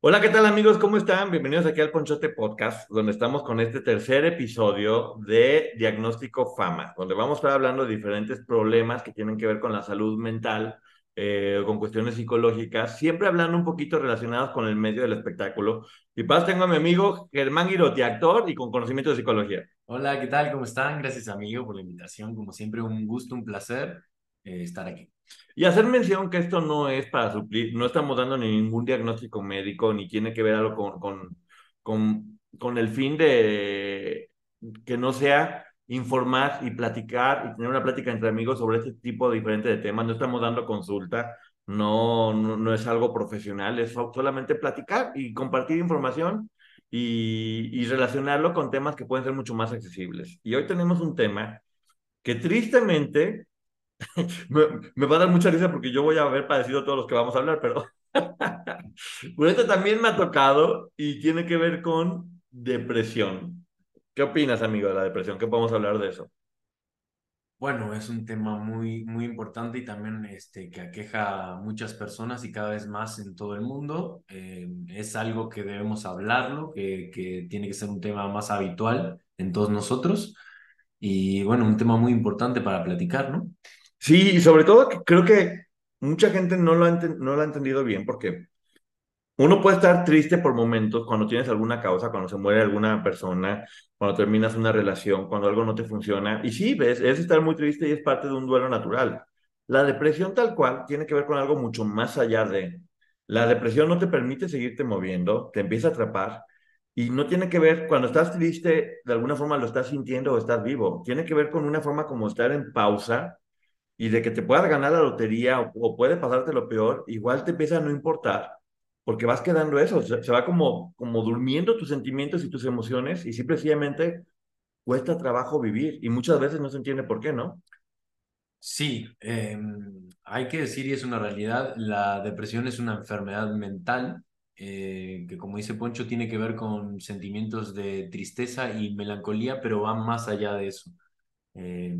Hola, ¿qué tal amigos? ¿Cómo están? Bienvenidos aquí al Ponchote Podcast, donde estamos con este tercer episodio de Diagnóstico Fama, donde vamos a estar hablando de diferentes problemas que tienen que ver con la salud mental, eh, con cuestiones psicológicas, siempre hablando un poquito relacionados con el medio del espectáculo. Y paz tengo a mi amigo Germán Girotti, actor y con conocimiento de psicología. Hola, ¿qué tal? ¿Cómo están? Gracias amigo por la invitación. Como siempre, un gusto, un placer eh, estar aquí. Y hacer mención que esto no es para suplir, no estamos dando ningún diagnóstico médico, ni tiene que ver algo con, con, con, con el fin de que no sea informar y platicar y tener una plática entre amigos sobre este tipo de diferentes de temas. No estamos dando consulta, no, no, no es algo profesional, es solamente platicar y compartir información y, y relacionarlo con temas que pueden ser mucho más accesibles. Y hoy tenemos un tema que tristemente me, va a dar mucha risa porque yo voy a haber padecido todos los que vamos a hablar, pero pues esto también me ha tocado y tiene que ver con depresión. ¿Qué opinas, amigo, de la depresión? ¿Qué podemos hablar de eso? Bueno, es un tema muy, muy importante y también este, que aqueja a muchas personas y cada vez más en todo el mundo. Eh, es algo que debemos hablarlo, que, que tiene que ser un tema más habitual en todos nosotros. Y bueno, un tema muy importante para platicar, ¿no? Sí, y sobre todo creo que mucha gente no lo, ha no lo ha entendido bien porque uno puede estar triste por momentos cuando tienes alguna causa, cuando se muere alguna persona, cuando terminas una relación, cuando algo no te funciona. Y sí, ves, es estar muy triste y es parte de un duelo natural. La depresión tal cual tiene que ver con algo mucho más allá de... La depresión no te permite seguirte moviendo, te empieza a atrapar y no tiene que ver, cuando estás triste, de alguna forma lo estás sintiendo o estás vivo. Tiene que ver con una forma como estar en pausa y de que te puedas ganar la lotería o, puede pasarte lo peor, igual te empieza a no importar, porque vas quedando eso, se, va como, como durmiendo tus sentimientos y tus emociones y simplemente cuesta trabajo vivir y muchas veces no se entiende por qué, ¿no? Sí, em, hay que decir, y es una realidad, la depresión es una enfermedad mental eh, que como dice Poncho tiene que ver con sentimientos de tristeza y melancolía, pero va más allá de eso. Eh,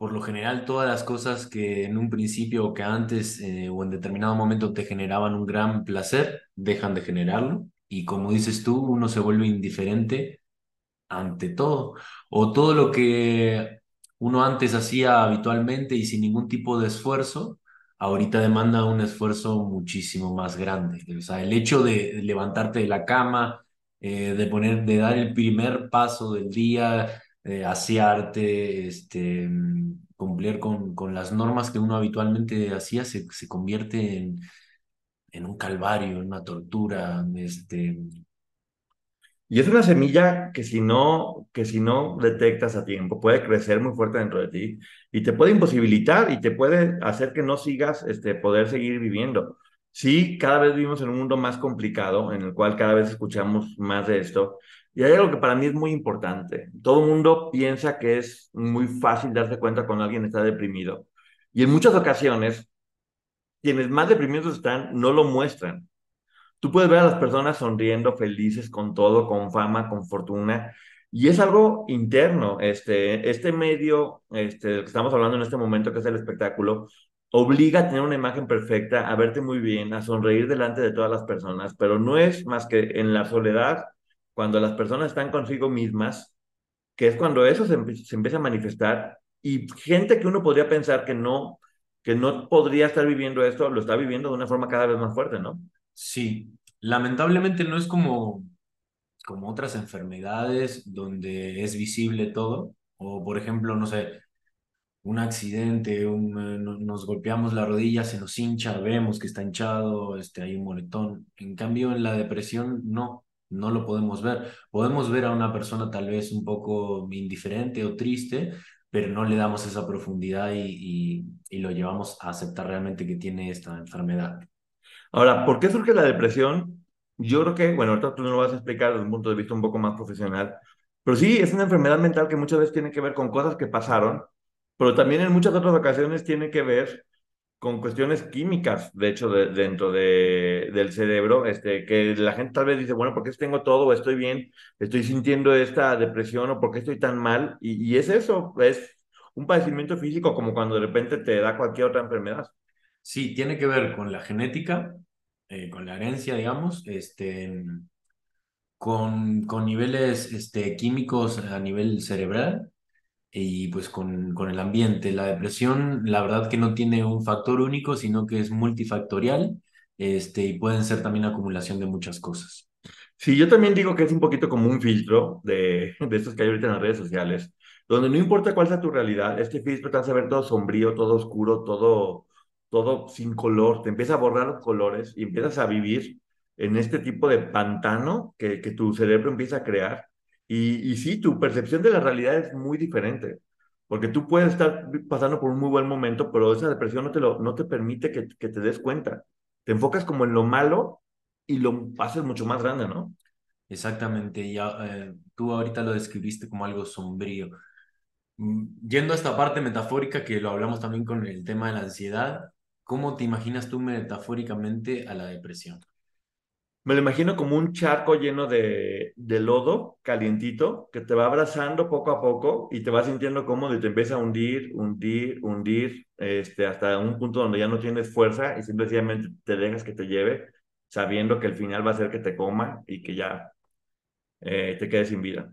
por lo general todas las cosas que en un principio o que antes eh, o en determinado momento te generaban un gran placer, dejan de generarlo. Y como dices tú, uno se vuelve indiferente ante todo. O todo lo que uno antes hacía habitualmente y sin ningún tipo de esfuerzo, ahorita demanda un esfuerzo muchísimo más grande. O sea, el hecho de levantarte de la cama, eh, de poner, de dar el primer paso del día, eh, este, cumplir con, con las normas que uno habitualmente hacía, se, se convierte en, en un calvario, en una tortura. Este... Y es una semilla que si, no, que si no detectas a tiempo puede crecer muy fuerte dentro de ti y te puede imposibilitar y te puede hacer que no sigas, este, poder seguir viviendo. Sí, cada vez vivimos en un mundo más complicado, en el cual cada vez escuchamos más de esto, y hay algo que para mí es muy importante. Todo el mundo piensa que es muy fácil darse cuenta cuando alguien está deprimido. Y en muchas ocasiones, quienes más deprimidos están no lo muestran. Tú puedes ver a las personas sonriendo, felices con todo, con fama, con fortuna. Y es algo interno. Este, este medio este, que estamos hablando en este momento, que es el espectáculo, obliga a tener una imagen perfecta, a verte muy bien, a sonreír delante de todas las personas, pero no es más que en la soledad cuando las personas están consigo mismas, que es cuando eso se, empieza a manifestar, y gente que uno podría pensar que no, que no podría estar viviendo esto, lo está viviendo de una forma cada vez más fuerte, ¿no? Sí, lamentablemente no es como, como otras enfermedades donde es visible todo, o por ejemplo, no sé, un accidente, un, eh, nos golpeamos la rodilla, se nos hincha, vemos que está hinchado, este, hay un moretón. En cambio, en la depresión no, no lo podemos ver. Podemos ver a una persona tal vez un poco indiferente o triste, pero no le damos esa profundidad y, y, lo llevamos a aceptar realmente que tiene esta enfermedad. Ahora, ¿por qué surge la depresión? Yo creo que, bueno, ahorita tú no lo vas a explicar desde un punto de vista un poco más profesional, pero sí, es una enfermedad mental que muchas veces tiene que ver con cosas que pasaron, pero también en muchas otras ocasiones tiene que ver con cuestiones químicas, de hecho, dentro de, del cerebro, este, que la gente tal vez dice, bueno, ¿por qué tengo todo? ¿Estoy bien? ¿Estoy sintiendo esta depresión o por qué estoy tan mal? Y, y es eso, es un padecimiento físico como cuando de repente te da cualquier otra enfermedad. Sí, tiene que ver con la genética, eh, con la herencia, digamos, este, con, con niveles este, químicos a nivel cerebral y pues con, con el ambiente. La depresión, la verdad que no tiene un factor único, sino que es multifactorial este, y pueden ser también acumulación de muchas cosas. Sí, yo también digo que es un poquito como un filtro de, de estos que hay ahorita en las redes sociales, donde no importa cuál sea tu realidad, este filtro te hace ver todo sombrío, todo oscuro, todo, todo sin color, te empieza a borrar los colores y empiezas a vivir en este tipo de pantano que, que tu cerebro empieza a crear y, y sí, tu percepción de la realidad es muy diferente, porque tú puedes estar pasando por un muy buen momento, pero esa depresión no te, lo, no te permite que, que te des cuenta. Te enfocas como en lo malo y lo haces mucho más grande, ¿no? Exactamente, ya eh, tú ahorita lo describiste como algo sombrío. Mm, yendo a esta parte metafórica que lo hablamos también con el tema de la ansiedad, ¿cómo te imaginas tú metafóricamente a la depresión? Me lo imagino como un charco lleno de, de, lodo calientito que te va abrazando poco a poco y te va sintiendo cómodo y te empieza a hundir, hundir, hundir, este, hasta un punto donde ya no tienes fuerza y simplemente te dejas que te lleve, sabiendo que el final va a ser que te coma y que ya eh, te quedes sin vida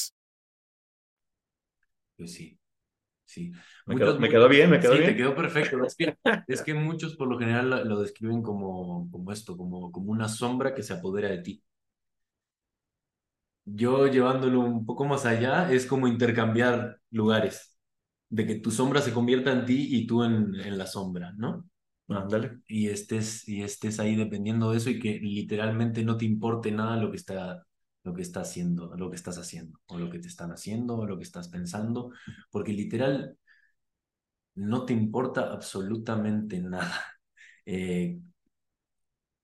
Pues sí, sí. Me, quedó, bien, me quedó sí, bien. te quedó perfecto. Es que, es que muchos por lo general lo, describen como, como esto, como, como una sombra que se apodera de ti. Yo llevándolo un poco más allá, es como intercambiar lugares, de que tu sombra se convierta en ti y tú en, en la sombra, ¿no? Ándale. Y estés, y estés ahí dependiendo de eso y que literalmente no te importe nada lo que está lo que estás haciendo, lo que estás haciendo, o lo que te están haciendo, o lo que estás pensando, porque literal no te importa absolutamente nada. Eh,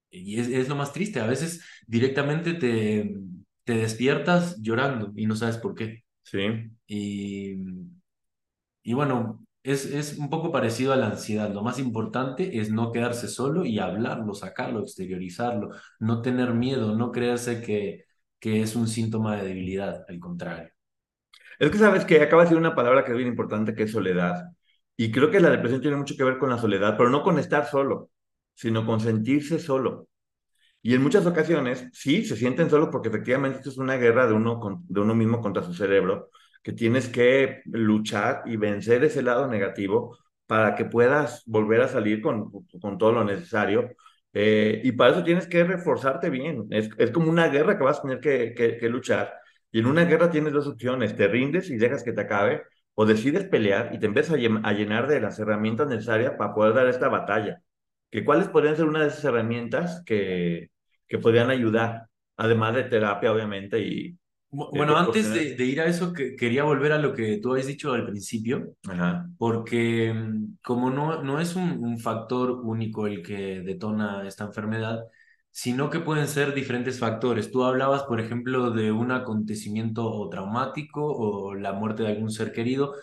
y es, es, lo más triste, a veces directamente te, te despiertas llorando y no sabes por qué. Sí. Y, y bueno, es, es un poco parecido a la ansiedad. Lo más importante es no quedarse solo y hablarlo, sacarlo, exteriorizarlo, no tener miedo, no creerse que, que es un síntoma de debilidad, al contrario. Es que sabes que acaba de decir una palabra que es bien importante, que es soledad. Y creo que la depresión tiene mucho que ver con la soledad, pero no con estar solo, sino con sentirse solo. Y en muchas ocasiones, sí, se sienten solos porque efectivamente esto es una guerra de uno, de uno mismo contra su cerebro, que tienes que luchar y vencer ese lado negativo para que puedas volver a salir con, con todo lo necesario eh, y para eso tienes que reforzarte bien. Es, es, como una guerra que vas a tener que, que, luchar. Y en una guerra tienes dos opciones. Te rindes y dejas que te acabe, o decides pelear y te empiezas a, llenar de las herramientas necesarias para poder dar esta batalla. ¿Que ¿Cuáles podrían ser una de esas herramientas que, que podrían ayudar? Además de terapia, obviamente, y, bueno, antes de, ir a eso, que, quería volver a lo que tú habías dicho al principio, porque mm, como no, no es un, un, factor único el que detona esta enfermedad, sino que pueden ser diferentes factores. Tú hablabas, por ejemplo, de un acontecimiento o traumático o la muerte de algún ser querido,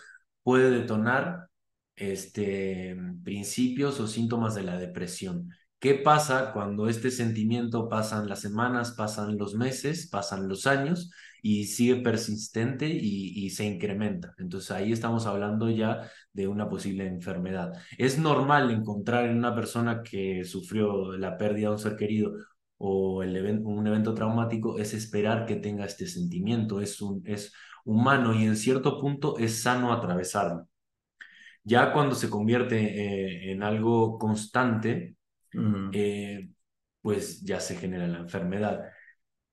puede detonar este, principios o síntomas de la depresión. ¿Qué pasa cuando este sentimiento pasan las semanas, pasan los meses, pasan los años y sigue persistente y, se incrementa? Entonces ahí estamos hablando ya de una posible enfermedad. Es normal encontrar en una persona que sufrió la pérdida de un ser querido o el un evento traumático, es esperar que tenga este sentimiento, es, un, es humano y en cierto punto es sano atravesarlo. Ya cuando se convierte eh, en algo constante, eh, pues ya se genera la enfermedad.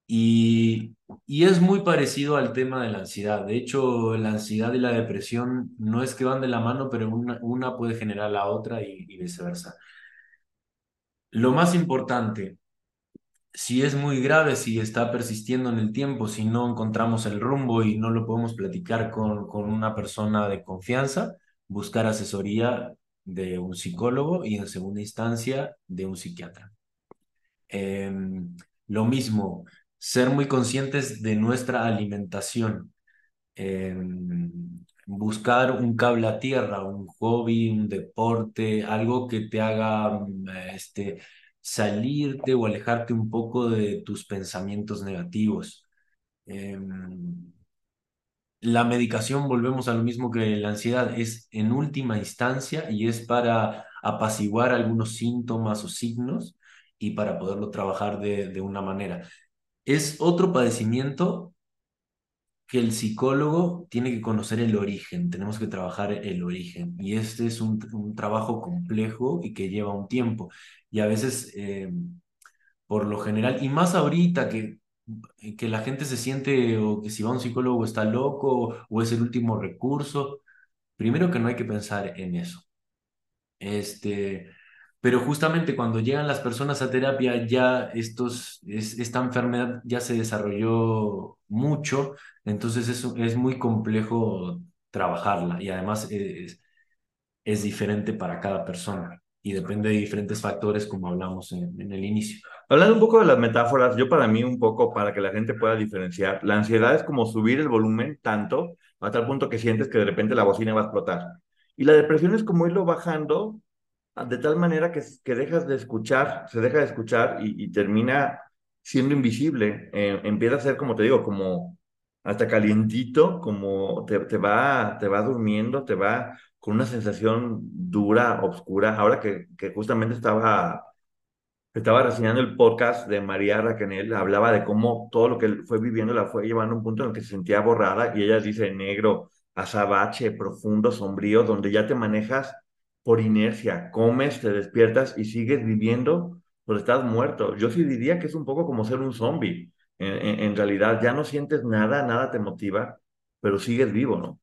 Y, y, es muy parecido al tema de la ansiedad. De hecho, la ansiedad y la depresión no es que van de la mano, pero una, una puede generar la otra y, y viceversa. Lo más importante, si es muy grave, si está persistiendo en el tiempo, si no encontramos el rumbo y no lo podemos platicar con, con una persona de confianza, buscar asesoría de un psicólogo y en segunda instancia de un psiquiatra. Em, lo mismo, ser muy conscientes de nuestra alimentación. Em, buscar un cable a tierra, un hobby, un deporte, algo que te haga mm, este, salirte o alejarte un poco de tus pensamientos negativos. Em, la medicación, volvemos a lo mismo que la ansiedad, es en última instancia y es para apaciguar algunos síntomas o signos y para poderlo trabajar de, de una manera. Es otro padecimiento que el psicólogo tiene que conocer el origen, tenemos que trabajar el origen y este es un, un trabajo complejo y que lleva un tiempo y a veces, eh, por lo general, y más ahorita que que la gente se siente o que si va un psicólogo está loco o es el último recurso. Primero que no hay que pensar en eso. Este, pero justamente cuando llegan las personas a terapia ya estos, esta enfermedad ya se desarrolló mucho, entonces es, es muy complejo trabajarla y además es, es diferente para cada persona y depende de diferentes factores como hablamos en, el inicio. Hablando un poco de las metáforas, yo para mí un poco, para que la gente pueda diferenciar, la ansiedad es como subir el volumen tanto, a tal punto que sientes que de repente la bocina va a explotar. Y la depresión es como irlo bajando de tal manera que, que dejas de escuchar, se deja de escuchar y, termina siendo invisible. Eh, empieza a ser, como te digo, como hasta calientito, como te, te, va, te va durmiendo, te va con una sensación dura, oscura. Ahora que, justamente estaba estaba reseñando el podcast de María Raquenel, hablaba de cómo todo lo que fue viviendo la fue llevando a un punto en el que se sentía borrada y ella dice negro, azabache, profundo, sombrío, donde ya te manejas por inercia, comes, te despiertas y sigues viviendo, pero estás muerto. Yo sí diría que es un poco como ser un zombie. en realidad ya no sientes nada, nada te motiva, pero sigues vivo, ¿no?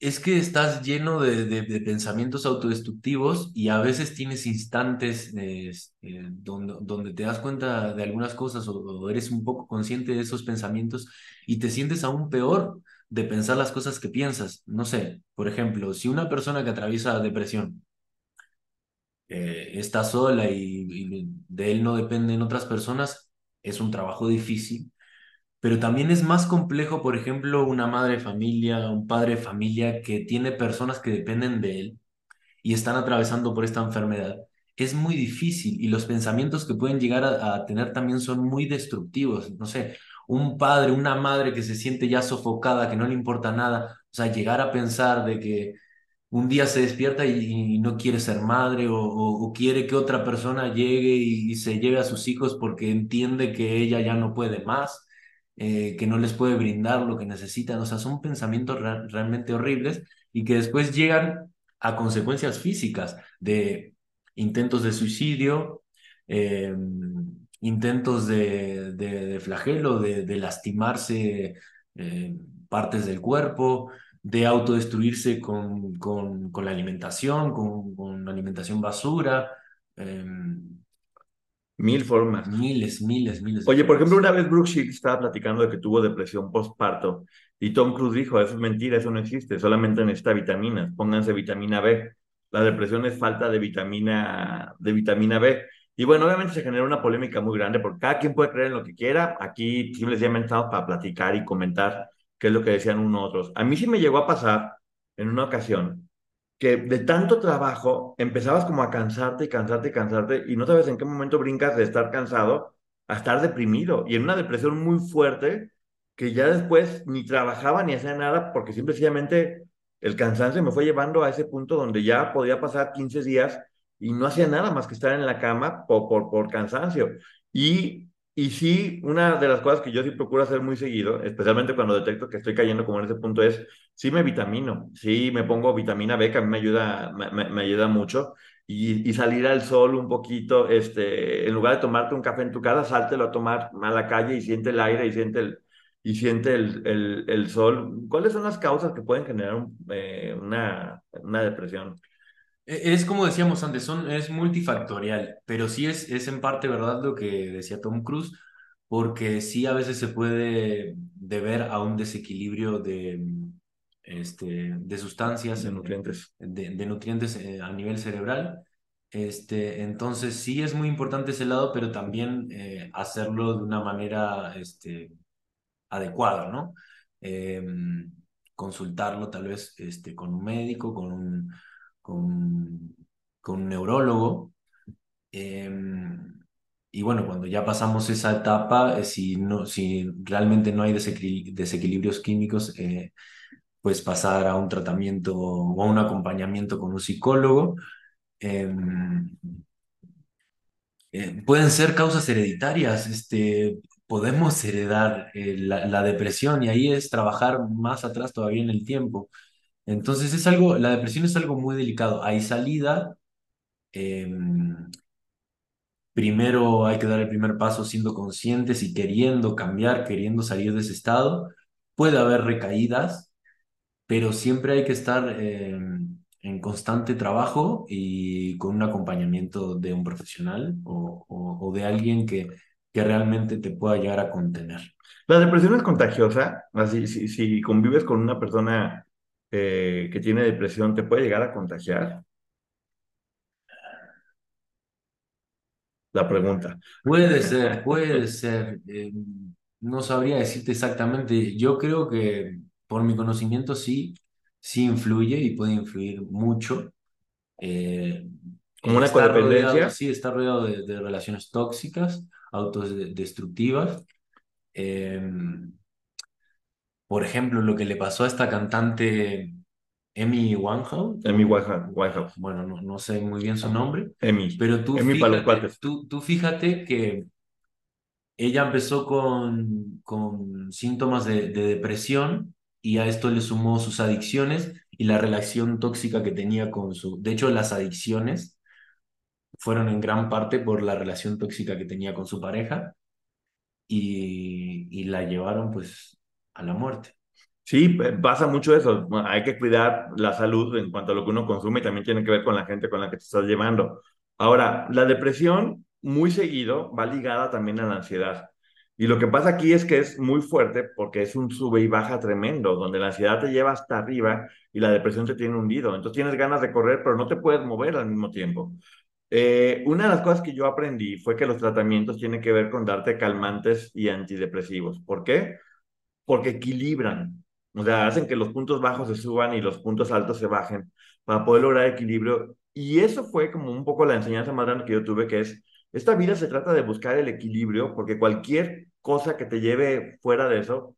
Es que estás lleno de, pensamientos autodestructivos y a veces tienes instantes eh, donde, donde, te das cuenta de algunas cosas o, eres un poco consciente de esos pensamientos y te sientes aún peor de pensar las cosas que piensas. No sé, por ejemplo, si una persona que atraviesa depresión eh, está sola y, y de él no dependen otras personas, es un trabajo difícil pero también es más complejo, por ejemplo, una madre de familia, un padre de familia que tiene personas que dependen de él y están atravesando por esta enfermedad. Es muy difícil y los pensamientos que pueden llegar a, tener también son muy destructivos. No sé, un padre, una madre que se siente ya sofocada, que no le importa nada, o sea, llegar a pensar de que un día se despierta y, no quiere ser madre o, quiere que otra persona llegue y, se lleve a sus hijos porque entiende que ella ya no puede más eh, que no les puede brindar lo que necesitan. O sea, son pensamientos realmente horribles y que después llegan a consecuencias físicas de intentos de suicidio, eh, intentos de, de, flagelo, de, lastimarse eh, partes del cuerpo, de autodestruirse con, con, la alimentación, con, con alimentación basura. Mil formas. Miles, miles, miles. Oye, por ejemplo, una vez Brooke Shields estaba platicando de que tuvo depresión postparto y Tom Cruise dijo, eso es mentira, eso no existe, solamente necesita vitaminas, pónganse vitamina B. La depresión es falta de vitamina, de vitamina B. Y bueno, obviamente se genera una polémica muy grande porque cada quien puede creer en lo que quiera. Aquí simplemente estamos para platicar y comentar qué es lo que decían unos otros. A mí sí me llegó a pasar en una ocasión que de tanto trabajo empezabas como a cansarte y cansarte y cansarte y no sabes en qué momento brincas de estar cansado a estar deprimido y en una depresión muy fuerte que ya después ni trabajaba ni hacía nada porque simplemente el cansancio me fue llevando a ese punto donde ya podía pasar 15 días y no hacía nada más que estar en la cama por, por, por cansancio. Y y sí, una de las cosas que yo sí procuro hacer muy seguido, especialmente cuando detecto que estoy cayendo como en ese punto, es sí me vitamino, sí me pongo vitamina B, que a mí me ayuda, me, ayuda mucho, y, salir al sol un poquito, este, en lugar de tomarte un café en tu casa, sáltelo a tomar a la calle y siente el aire y siente el, y siente el, el, el sol. ¿Cuáles son las causas que pueden generar eh, una, una depresión? E, es como decíamos antes, son, es multifactorial, pero sí es, es en parte verdad lo que decía Tom Cruise, porque sí a veces se puede deber a un desequilibrio de, este, de sustancias, de nutrientes, de, nutrientes eh, a nivel cerebral. Este, entonces sí es muy importante ese lado, pero también eh, hacerlo de una manera este, adecuada, ¿no? Em, consultarlo tal vez este, con un médico, con un con, con un neurólogo. Em, y bueno, cuando ya pasamos esa etapa, eh, si, no, si realmente no hay desequilibrios químicos, eh, pues pasar a un tratamiento o a un acompañamiento con un psicólogo. Em, eh, pueden ser causas hereditarias, este, podemos heredar la, la, depresión y ahí es trabajar más atrás todavía en el tiempo. Entonces es algo, la depresión es algo muy delicado. Hay salida. Em, primero hay que dar el primer paso siendo conscientes y queriendo cambiar, queriendo salir de ese estado. Puede haber recaídas, pero siempre hay que estar em, en constante trabajo y con un acompañamiento de un profesional o, de alguien que, que realmente te pueda llegar a contener. La depresión es contagiosa. Así, si, si convives con una persona eh, que tiene depresión te puede llegar a contagiar? La pregunta. Puede ser, puede ser. Eh, no sabría decirte exactamente. Yo creo que por mi conocimiento sí, sí influye y puede influir mucho. Eh, Como una codependencia. sí, está rodeado de, relaciones tóxicas, autodestructivas. Eh, por ejemplo, lo que le pasó a esta cantante Amy Winehouse. Amy Winehouse. Bueno, no, no sé muy bien su nombre. Amy. Pero tú, fíjate, tú, tú fíjate que ella empezó con, con síntomas de, de, depresión y a esto le sumó sus adicciones y la relación tóxica que tenía con su... De hecho, las adicciones fueron en gran parte por la relación tóxica que tenía con su pareja y, y la llevaron pues a la muerte. Sí, pasa mucho eso. Hay que cuidar la salud en cuanto a lo que uno consume y también tiene que ver con la gente con la que te estás llevando. Ahora, la depresión muy seguido va ligada también a la ansiedad. Y lo que pasa aquí es que es muy fuerte porque es un sube y baja tremendo, donde la ansiedad te lleva hasta arriba y la depresión te tiene hundido. Entonces tienes ganas de correr, pero no te puedes mover al mismo tiempo. Eh, una de las cosas que yo aprendí fue que los tratamientos tienen que ver con darte calmantes y antidepresivos. ¿Por qué? Porque equilibran, o sea, hacen que los puntos bajos se suban y los puntos altos se bajen para poder lograr equilibrio. Y eso fue como un poco la enseñanza más grande que yo tuve, que es, esta vida se trata de buscar el equilibrio, porque cualquier cosa que te lleve fuera de eso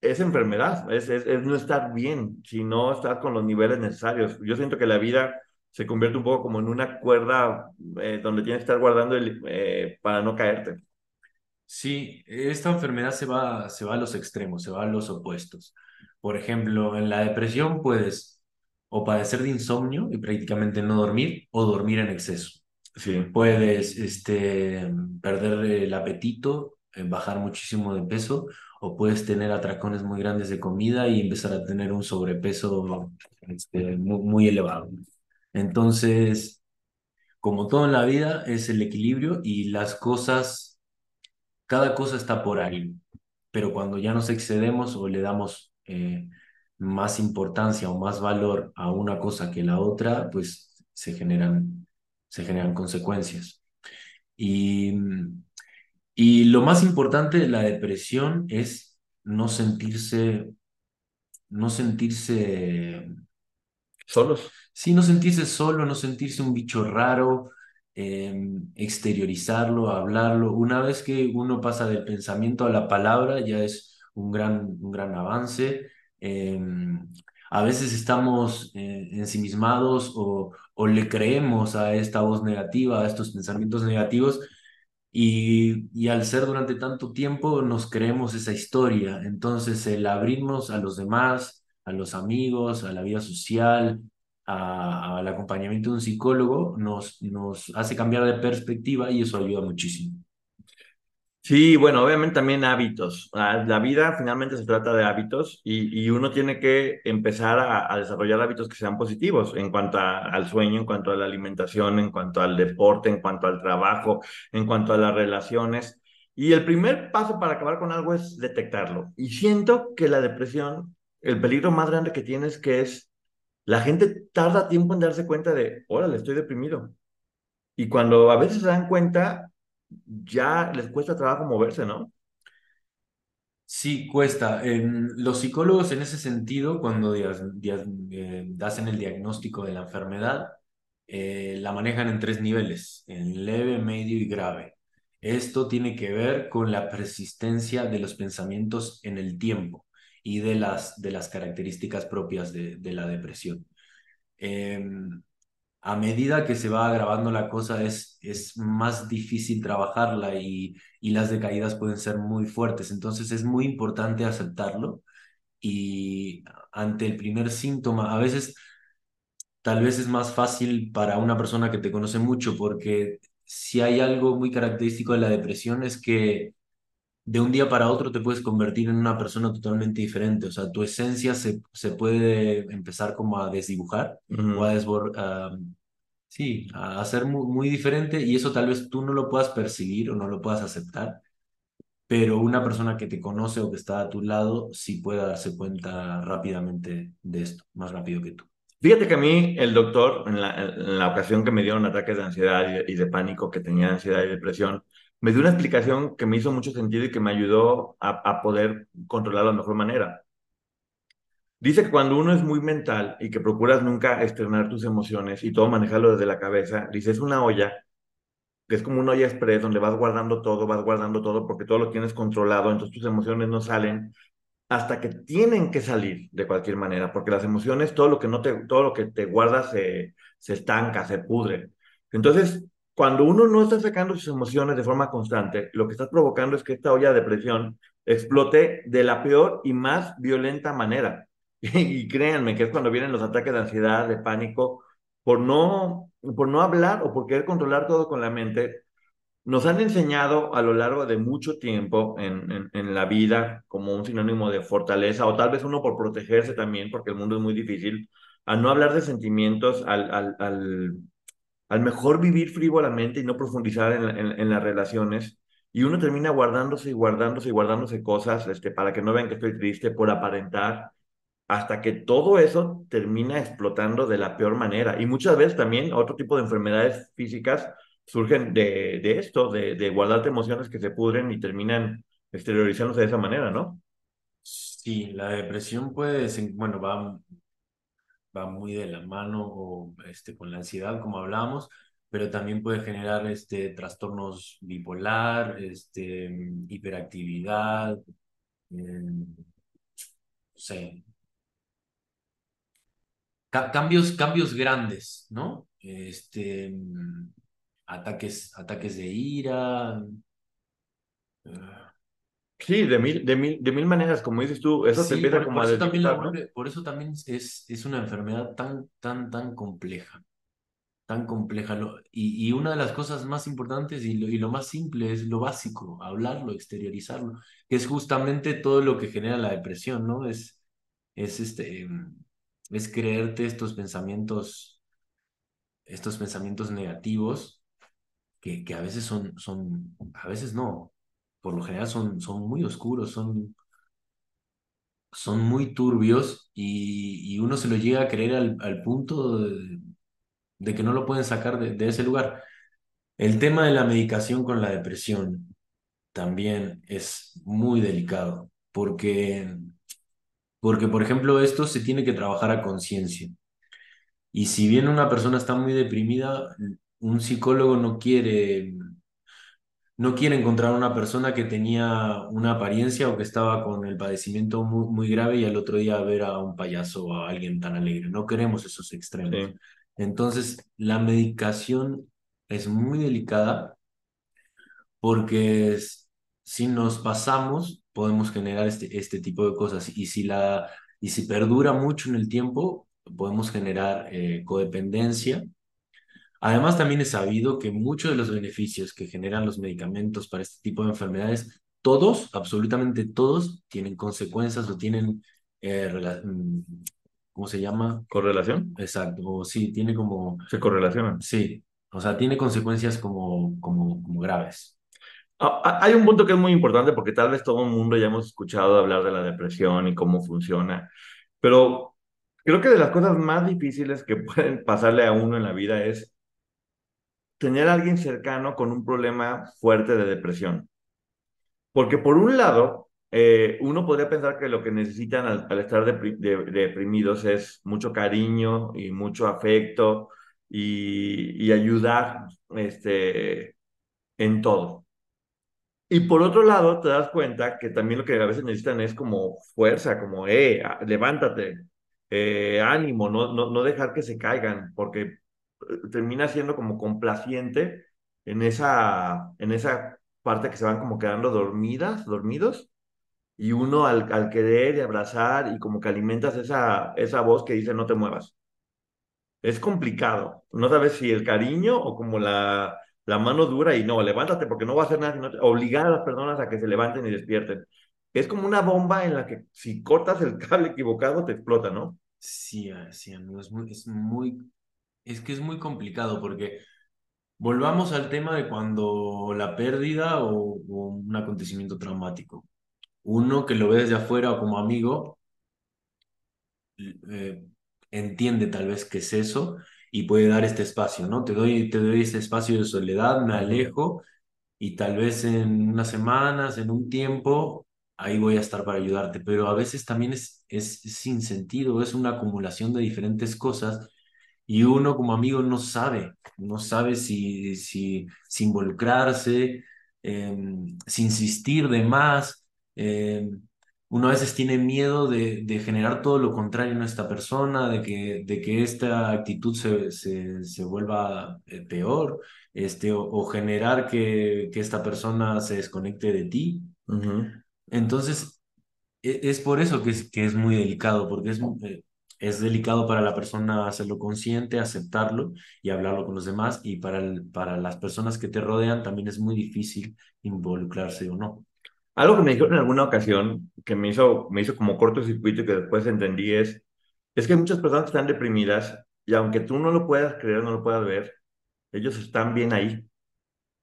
es enfermedad, es, no estar bien, si no estás con los niveles necesarios. Yo siento que la vida se convierte un poco como en una cuerda eh, donde tienes que estar guardando el, eh, para no caerte. Sí, esta enfermedad se va, se va a los extremos, se va a los opuestos. Por ejemplo, en la depresión puedes o padecer de insomnio y prácticamente no dormir o dormir en exceso. Sí. Puedes este, perder el apetito, eh, bajar muchísimo de peso o puedes tener atracones muy grandes de comida y empezar a tener un sobrepeso este, muy, muy elevado. Entonces, como todo en la vida, es el equilibrio y las cosas cada cosa está por ahí, pero cuando ya nos excedemos o le damos eh, más importancia o más valor a una cosa que la otra, pues se generan, se generan consecuencias. Y, y lo más importante de la depresión es no sentirse, no sentirse solos. Sí, no sentirse solo, no sentirse un bicho raro, em, exteriorizarlo, hablarlo. Una vez que uno pasa del pensamiento a la palabra, ya es un gran, un gran avance. Em, a veces estamos eh, ensimismados o, o le creemos a esta voz negativa, a estos pensamientos negativos, y, y, al ser durante tanto tiempo nos creemos esa historia. Entonces el abrirnos a los demás, a los amigos, a la vida social, al acompañamiento de un psicólogo, nos, nos hace cambiar de perspectiva y eso ayuda muchísimo. Sí, bueno, obviamente también hábitos. Ah, la vida finalmente se trata de hábitos y, y uno tiene que empezar a, a, desarrollar hábitos que sean positivos en cuanto a, al sueño, en cuanto a la alimentación, en cuanto al deporte, en cuanto al trabajo, en cuanto a las relaciones. Y el primer paso para acabar con algo es detectarlo. Y siento que la depresión, el peligro más grande que tiene es que es, la gente tarda tiempo en darse cuenta de, órale, estoy deprimido. Y cuando a veces se dan cuenta, ya les cuesta trabajo moverse, ¿no? Sí, cuesta. los psicólogos en ese sentido, cuando eh, hacen el diagnóstico de la enfermedad, eh, la manejan en tres niveles, en leve, medio y grave. Esto tiene que ver con la persistencia de los pensamientos en el tiempo y de las, de las características propias de, de la depresión. Em, a medida que se va agravando la cosa es, es más difícil trabajarla y, y las decaídas pueden ser muy fuertes. Entonces es muy importante aceptarlo y ante el primer síntoma, a veces tal vez es más fácil para una persona que te conoce mucho porque si hay algo muy característico de la depresión es que de un día para otro te puedes convertir en una persona totalmente diferente. O sea, tu esencia se, se puede empezar como a desdibujar o a desbordar. sí, a ser muy, muy, diferente y eso tal vez tú no lo puedas percibir o no lo puedas aceptar, pero una persona que te conoce o que está a tu lado sí puede darse cuenta rápidamente de esto, más rápido que tú. Fíjate que a mí el doctor, en la, en la ocasión que me dieron ataques de ansiedad y de pánico, que tenía ansiedad y depresión, me dio una explicación que me hizo mucho sentido y que me ayudó a, poder controlarlo de mejor manera. Dice que cuando uno es muy mental y que procuras nunca externar tus emociones y todo manejarlo desde la cabeza, dice, es una olla, que es como una olla express donde vas guardando todo, vas guardando todo porque todo lo tienes controlado, entonces tus emociones no salen hasta que tienen que salir de cualquier manera, porque las emociones, todo lo que no te, todo lo que te guardas se, se estanca, se pudre. Entonces, cuando uno no está sacando sus emociones de forma constante, lo que estás provocando es que esta olla de depresión explote de la peor y más violenta manera. Y, créanme que es cuando vienen los ataques de ansiedad, de pánico, por no, por no hablar o por querer controlar todo con la mente. Nos han enseñado a lo largo de mucho tiempo en, en, en la vida como un sinónimo de fortaleza, o tal vez uno por protegerse también, porque el mundo es muy difícil, a no hablar de sentimientos, al, al, al al mejor vivir frívolamente y no profundizar en, las relaciones, y uno termina guardándose y guardándose y guardándose cosas este, para que no vean que estoy triste por aparentar, hasta que todo eso termina explotando de la peor manera. Y muchas veces también otro tipo de enfermedades físicas surgen de, de esto, de, de guardarte emociones que se pudren y terminan exteriorizándose de esa manera, ¿no? Sí, la depresión puede, bueno, va va muy de la mano o, este, con la ansiedad, como hablábamos, pero también puede generar este, trastornos bipolar, este, hiperactividad, eh, cambios, cambios grandes, ¿no? Este, ataques, ataques de ira. Uh, Sí, de mil, de mil, de mil maneras, como dices tú, eso te empieza como por a eso también Por eso también es, es una enfermedad tan, tan, tan compleja, tan compleja. y, y una de las cosas más importantes y lo, y lo más simple es lo básico, hablarlo, exteriorizarlo, que es justamente todo lo que genera la depresión, ¿no? Es, es, este, es creerte estos pensamientos, estos pensamientos negativos que, que a veces son, son, a veces no, por lo general son, son muy oscuros, son, son muy turbios y, uno se lo llega a creer al, punto de, que no lo pueden sacar de, ese lugar. El tema de la medicación con la depresión también es muy delicado porque, porque por ejemplo, esto se tiene que trabajar a conciencia. Y si bien una persona está muy deprimida, un psicólogo no quiere, no quiere encontrar una persona que tenía una apariencia o que estaba con el padecimiento muy, muy grave y al otro día ver a un payaso o a alguien tan alegre. No queremos esos extremos. Entonces, la medicación es muy delicada porque si nos pasamos, podemos generar este, este tipo de cosas. Y si, la, y si perdura mucho en el tiempo, podemos generar eh, codependencia. Además, también es sabido que muchos de los beneficios que generan los medicamentos para este tipo de enfermedades, todos, absolutamente todos, tienen consecuencias o tienen, eh, mm, ¿cómo se llama? ¿Correlación? Exacto, o sí, tiene como... Se correlacionan. Sí, o sea, tiene consecuencias como, como, como graves. Ah, ah, hay un punto que es muy importante porque tal vez todo el mundo ya hemos escuchado hablar de la depresión y cómo funciona, pero creo que de las cosas más difíciles que pueden pasarle a uno en la vida es tener a alguien cercano con un problema fuerte de depresión. Porque por un lado, eh, uno podría pensar que lo que necesitan al, estar deprimidos es mucho cariño y mucho afecto y, ayudar este, en todo. Y por otro lado, te das cuenta que también lo que a veces necesitan es como fuerza, como, eh, levántate, eh, ánimo, no, no, no dejar que se caigan, porque termina siendo como complaciente en esa, en esa parte que se van como quedando dormidas, dormidos, y uno al, al querer y abrazar y como que alimentas esa, esa voz que dice no te muevas. Es complicado, no sabes si el cariño o como la, la mano dura y no, levántate porque no va a hacer nada, sino obligar a las personas a que se levanten y despierten. Es como una bomba en la que si cortas el cable equivocado te explota, ¿no? Sí, ah, sí, amigo, es muy, es muy, es que es muy complicado porque volvamos al tema de cuando la pérdida o, un acontecimiento traumático. Uno que lo ve desde afuera o como amigo, eh, entiende tal vez qué es eso y puede dar este espacio, ¿no? Te doy, te doy este espacio de soledad, me alejo y tal vez en unas semanas, en un tiempo, ahí voy a estar para ayudarte, pero a veces también es, es, sin sentido, es una acumulación de diferentes cosas y uno como amigo no sabe, no sabe si, si, si involucrarse, em, si insistir de más. Eh, uno a veces tiene miedo de, de, generar todo lo contrario en esta persona, de que, de que esta actitud se, se, se vuelva eh, peor, este, o, generar que, que, esta persona se desconecte de ti. Entonces, e, es, por eso que es, que es muy delicado, porque es, eh, es delicado para la persona hacerlo consciente, aceptarlo y hablarlo con los demás, y para, el, para las personas que te rodean también es muy difícil involucrarse o no. Algo que me dijeron en alguna ocasión, que me hizo, me hizo como cortocircuito y que después entendí es, es que muchas personas están deprimidas y aunque tú no lo puedas creer, no lo puedas ver, ellos están bien ahí.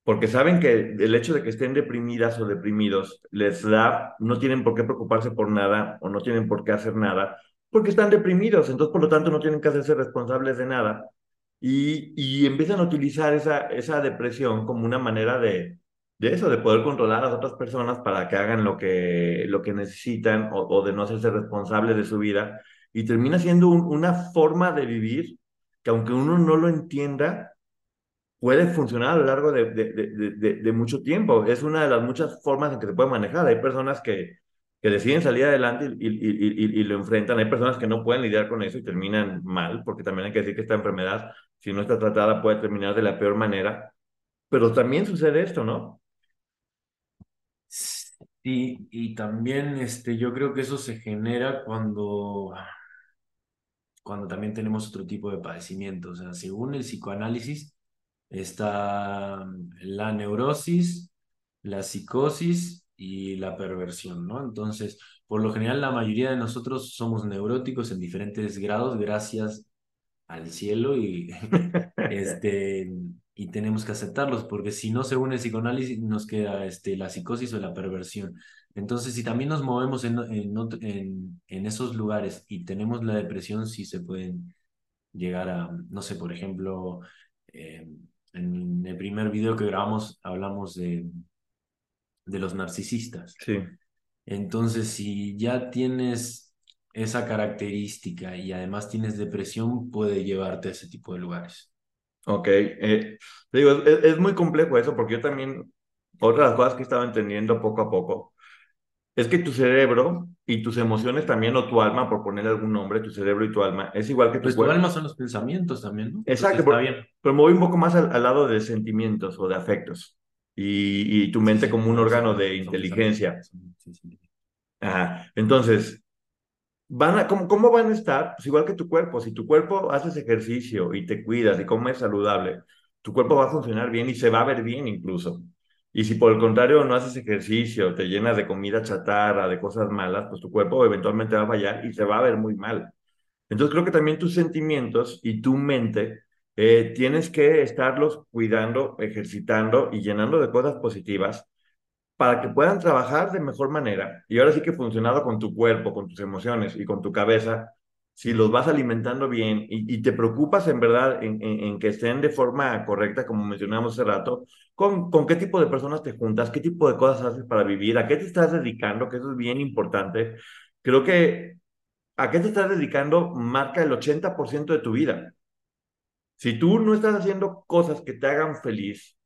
Porque saben que el hecho de que estén deprimidas o deprimidos les da, no tienen por qué preocuparse por nada o no tienen por qué hacer nada, porque están deprimidos, entonces por lo tanto no tienen que hacerse responsables de nada. Y, y empiezan a utilizar esa, esa depresión como una manera de, de eso, de poder controlar a las otras personas para que hagan lo que, lo que necesitan o, de no hacerse responsables de su vida. Y termina siendo una forma de vivir que aunque uno no lo entienda, puede funcionar a lo largo de, de, de, mucho tiempo. Es una de las muchas formas en que se puede manejar. Hay personas que, que deciden salir adelante y, lo enfrentan. Hay personas que no pueden lidiar con eso y terminan mal, porque también hay que decir que esta enfermedad, si no está tratada, puede terminar de la peor manera. Pero también sucede esto, ¿no? Sí, y también este, yo creo que eso se genera cuando, cuando también tenemos otro tipo de padecimiento. O sea, según el psicoanálisis, está la neurosis, la psicosis y la perversión, ¿no? Entonces, por lo general, la mayoría de nosotros somos neuróticos en diferentes grados gracias al cielo y este y tenemos que aceptarlos, porque si no, según el psicoanálisis, nos queda este, la psicosis o la perversión. Entonces, si también nos movemos en, en, esos lugares y tenemos la depresión, sí se pueden llegar a, no sé, por ejemplo, eh, en el primer video que grabamos hablamos de, de los narcisistas. Sí. Entonces, si ya tienes esa característica y además tienes depresión, puede llevarte a ese tipo de lugares. Ok, eh, te digo, es, es, muy complejo eso porque yo también, otra de las cosas que estaba entendiendo poco a poco, es que tu cerebro y tus emociones también, o tu alma, por ponerle algún nombre, tu cerebro y tu alma, es igual que tu pues cuerpo. tu alma son los pensamientos también, ¿no? Exacto, está bien. pero me voy un poco más al, al, lado de sentimientos o de afectos. Y, y tu mente como un órgano de inteligencia. Ajá. Entonces, van a, ¿cómo, ¿cómo van a estar? Pues igual que tu cuerpo. Si tu cuerpo haces ejercicio y te cuidas y comes saludable, tu cuerpo va a funcionar bien y se va a ver bien incluso. Y si por el contrario no haces ejercicio, te llenas de comida chatarra, de cosas malas, pues tu cuerpo eventualmente va a fallar y se va a ver muy mal. Entonces creo que también tus sentimientos y tu mente eh, tienes que estarlos cuidando, ejercitando y llenando de cosas positivas para que puedan trabajar de mejor manera. Y ahora sí que funcionado con tu cuerpo, con tus emociones y con tu cabeza, si los vas alimentando bien y, te preocupas en verdad en, que estén de forma correcta, como mencionamos hace rato, con, con qué tipo de personas te juntas, qué tipo de cosas haces para vivir, a qué te estás dedicando, que eso es bien importante. Creo que a qué te estás dedicando marca el 80% de tu vida. Si tú no estás haciendo cosas que te hagan feliz,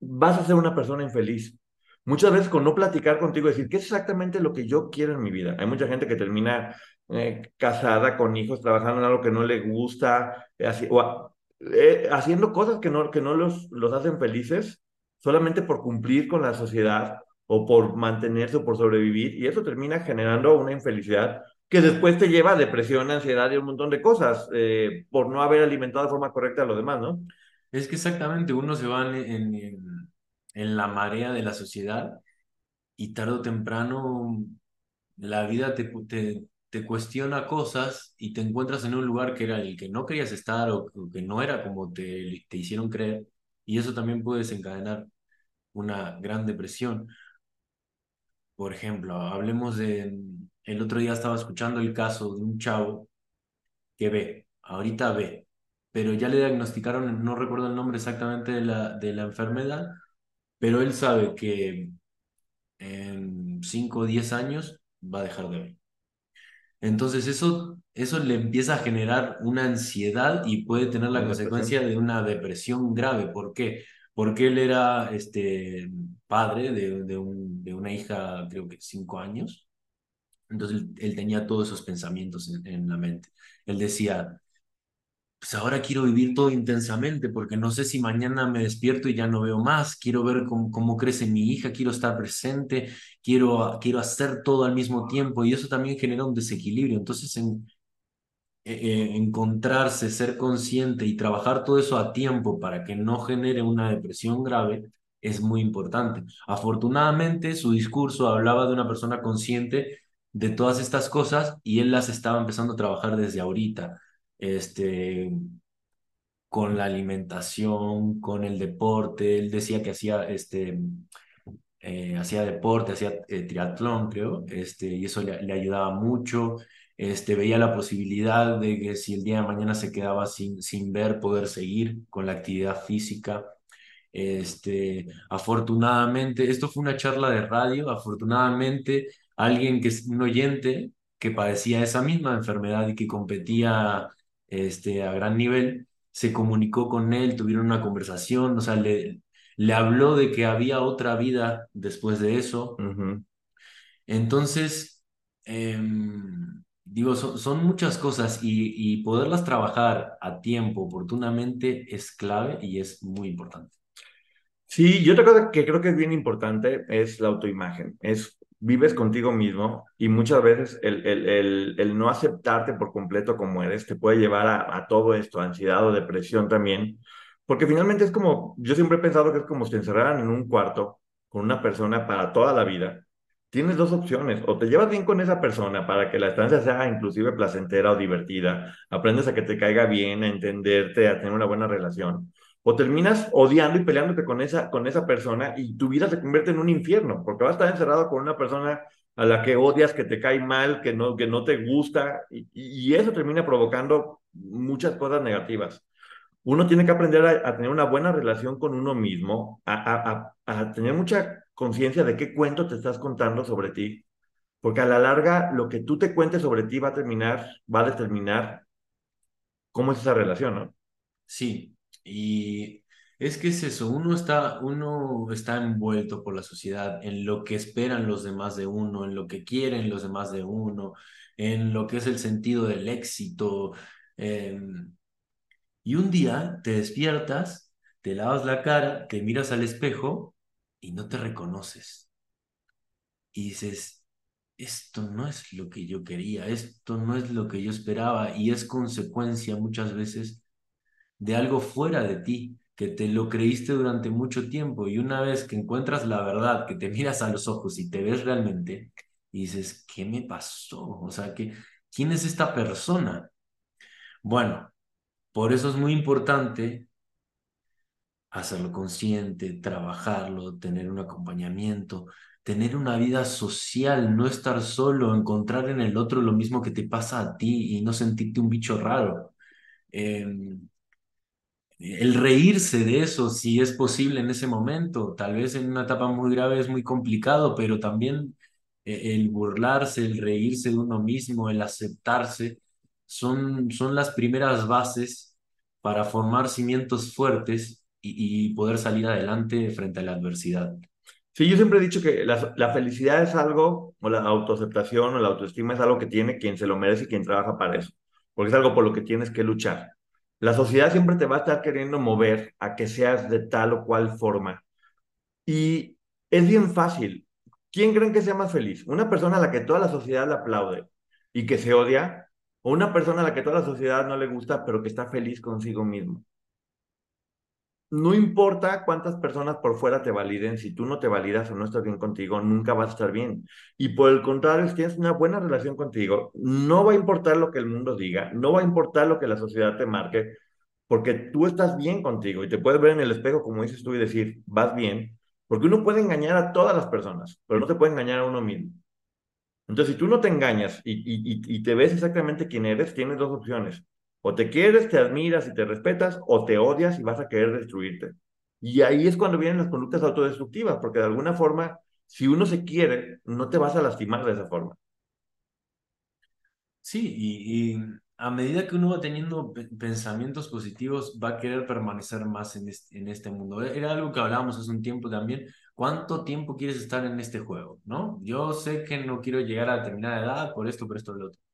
vas a ser una persona infeliz. Muchas veces con no platicar contigo, decir, ¿qué es exactamente lo que yo quiero en mi vida? Hay mucha gente que termina eh, casada, con hijos, trabajando en algo que no le gusta, eh, haciendo cosas que no, que no los, los hacen felices solamente por cumplir con la sociedad o por mantenerse o por sobrevivir. Y eso termina generando una infelicidad que después te lleva a depresión, ansiedad y un montón de cosas eh, por no haber alimentado de forma correcta a los demás, ¿no? Es que exactamente uno se va en, en, la marea de la sociedad y tarde o temprano la vida te, te, te, cuestiona cosas y te encuentras en un lugar que era el que no querías estar o, o que no era como te, te hicieron creer y eso también puede desencadenar una gran depresión. Por ejemplo, hablemos de... El otro día estaba escuchando el caso de un chavo que ve, ahorita ve, pero ya le diagnosticaron, no recuerdo el nombre exactamente de la, de la enfermedad, pero él sabe que en 5 o 10 años va a dejar de ver. Entonces eso, eso le empieza a generar una ansiedad y puede tener la consecuencia de una depresión grave. ¿Por qué? Porque él era este, padre de, de, un, de una hija, creo que 5 años. Entonces él, él, tenía todos esos pensamientos en, en la mente. Él decía, pues ahora quiero vivir todo intensamente porque no sé si mañana me despierto y ya no veo más, quiero ver cómo, cómo crece mi hija, quiero estar presente, quiero, quiero hacer todo al mismo tiempo y eso también genera un desequilibrio. Entonces, en, eh, encontrarse, ser consciente y trabajar todo eso a tiempo para que no genere una depresión grave es muy importante. Afortunadamente, su discurso hablaba de una persona consciente de todas estas cosas y él las estaba empezando a trabajar desde ahorita este, con la alimentación, con el deporte. Él decía que hacía, este, eh, hacía deporte, hacía eh, triatlón, creo, este, y eso le, le, ayudaba mucho. Este, veía la posibilidad de que si el día de mañana se quedaba sin, sin ver, poder seguir con la actividad física. Este, afortunadamente, esto fue una charla de radio, afortunadamente alguien que es un oyente que padecía esa misma enfermedad y que competía este, a gran nivel, se comunicó con él, tuvieron una conversación, o sea, le, le habló de que había otra vida después de eso. Uh -huh. Entonces, eh, digo, son, son, muchas cosas y, y poderlas trabajar a tiempo, oportunamente, es clave y es muy importante. Sí, y otra cosa que creo que es bien importante es la autoimagen. Es vives contigo mismo y muchas veces el, el, el, el, no aceptarte por completo como eres te puede llevar a, a, todo esto, ansiedad o depresión también, porque finalmente es como, yo siempre he pensado que es como si te encerraran en un cuarto con una persona para toda la vida. Tienes dos opciones, o te llevas bien con esa persona para que la estancia sea inclusive placentera o divertida, aprendes a que te caiga bien, a entenderte, a tener una buena relación, o terminas odiando y peleándote con esa, con esa persona y tu vida se convierte en un infierno, porque vas a estar encerrado con una persona a la que odias, que te cae mal, que no, que no te gusta, y, eso termina provocando muchas cosas negativas. Uno tiene que aprender a, a tener una buena relación con uno mismo, a, a, a tener mucha conciencia de qué cuento te estás contando sobre ti, Porque a la larga, lo que tú te cuentes sobre ti va a terminar, va a determinar cómo es esa relación, ¿no? Sí, y es que es eso, uno está, uno está envuelto por la sociedad en lo que esperan los demás de uno, en lo que quieren los demás de uno, en lo que es el sentido del éxito. Em, y un día te despiertas, te lavas la cara, te miras al espejo y no te reconoces. Y dices, esto no es lo que yo quería, esto no es lo que yo esperaba y es consecuencia muchas veces de algo fuera de ti, que te lo creíste durante mucho tiempo y una vez que encuentras la verdad, que te miras a los ojos y te ves realmente dices, ¿qué me pasó? O sea, ¿qué, ¿quién es esta persona? Bueno, por eso es muy importante hacerlo consciente, trabajarlo, tener un acompañamiento, tener una vida social, no estar solo, encontrar en el otro lo mismo que te pasa a ti y no sentirte un bicho raro. Em, el reírse de eso, si es posible en ese momento, tal vez en una etapa muy grave es muy complicado, pero también eh, el burlarse, el reírse de uno mismo, el aceptarse, son, son las primeras bases para formar cimientos fuertes y, y poder salir adelante frente a la adversidad. Sí, yo siempre he dicho que la, la, felicidad es algo, o la autoaceptación o la autoestima es algo que tiene quien se lo merece y quien trabaja para eso, porque es algo por lo que tienes que luchar. La sociedad siempre te va a estar queriendo mover a que seas de tal o cual forma. Y es bien fácil. ¿Quién creen que sea más feliz? ¿Una persona a la que toda la sociedad le aplaude y que se odia? ¿O una persona a la que toda la sociedad no le gusta pero que está feliz consigo mismo? No importa cuántas personas por fuera te validen, si tú no te validas o no estás bien contigo, nunca vas a estar bien. Y por el contrario, si tienes una buena relación contigo, no va a importar lo que el mundo diga, no va a importar lo que la sociedad te marque, porque tú estás bien contigo y te puedes ver en el espejo, como dices tú, y decir, vas bien, porque uno puede engañar a todas las personas, pero no te puede engañar a uno mismo. Entonces, si tú no te engañas y, y, te ves exactamente quién eres, tienes dos opciones o te quieres, te admiras y te respetas, o te odias y vas a querer destruirte. Y ahí es cuando vienen las conductas autodestructivas, porque de alguna forma, si uno se quiere, no te vas a lastimar de esa forma. Sí, y, a medida que uno va teniendo pensamientos positivos, va a querer permanecer más en este, mundo. Era algo que hablábamos hace un tiempo también. ¿Cuánto tiempo quieres estar en este juego? ¿No? Yo sé que no quiero llegar a determinada edad por esto, por esto, por lo otro.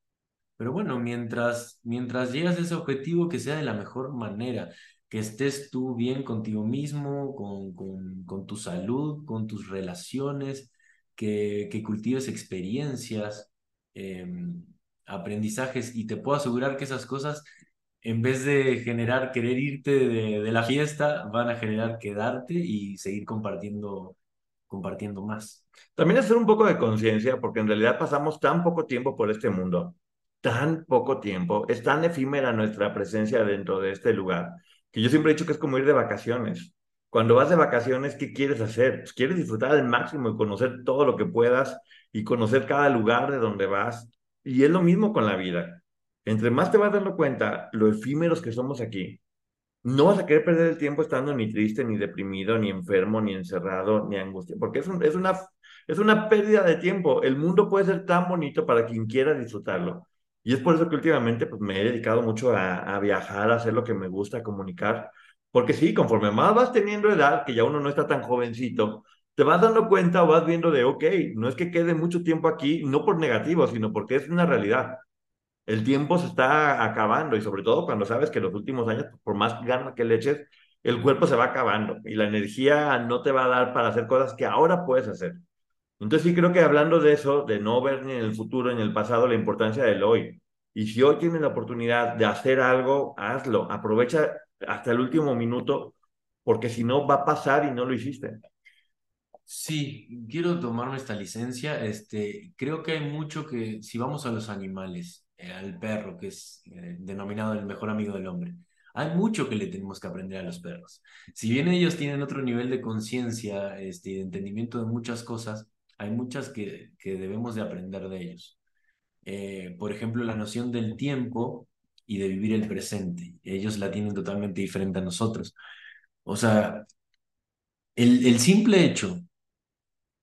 Pero bueno, mientras, mientras llegas a ese objetivo, que sea de la mejor manera, que estés tú bien contigo mismo, con, con, con tu salud, con tus relaciones, que, que cultives experiencias, em, aprendizajes, y te puedo asegurar que esas cosas, en vez de generar querer irte de, de la fiesta, van a generar quedarte y seguir compartiendo compartiendo más. También hacer un poco de conciencia, porque en realidad pasamos tan poco tiempo por este mundo tan poco tiempo, es tan efímera nuestra presencia dentro de este lugar, que yo siempre he dicho que es como ir de vacaciones. Cuando vas de vacaciones, ¿qué quieres hacer? Pues quieres disfrutar al máximo y conocer todo lo que puedas y conocer cada lugar de donde vas. Y es lo mismo con la vida. Entre más te vas dando cuenta lo efímeros que somos aquí, no vas a querer perder el tiempo estando ni triste, ni deprimido, ni enfermo, ni encerrado, ni angustia, porque es, es, una, es una pérdida de tiempo. El mundo puede ser tan bonito para quien quiera disfrutarlo. Y es por eso que últimamente pues, me he dedicado mucho a, viajar, a hacer lo que me gusta, a comunicar. Porque sí, conforme más vas teniendo edad, que ya uno no está tan jovencito, te vas dando cuenta o vas viendo de, ok, no es que quede mucho tiempo aquí, no por negativo, sino porque es una realidad. El tiempo se está acabando y sobre todo cuando sabes que los últimos años, por más ganas que le eches, el cuerpo se va acabando y la energía no te va a dar para hacer cosas que ahora puedes hacer. Entonces sí creo que hablando de eso, de no ver ni en el futuro ni en el pasado la importancia del hoy. Y si hoy tienes la oportunidad de hacer algo, hazlo. Aprovecha hasta el último minuto, porque si no va a pasar y no lo hiciste. Sí, quiero tomarme esta licencia. Este, creo que hay mucho que, si vamos a los animales, eh, al perro, que es eh, denominado el mejor amigo del hombre, hay mucho que le tenemos que aprender a los perros. Si bien ellos tienen otro nivel de conciencia, este, de entendimiento de muchas cosas, hay muchas que, que debemos de aprender de ellos. Eh, por ejemplo, la noción del tiempo y de vivir el presente. Ellos la tienen totalmente diferente a nosotros. O sea, el, el simple hecho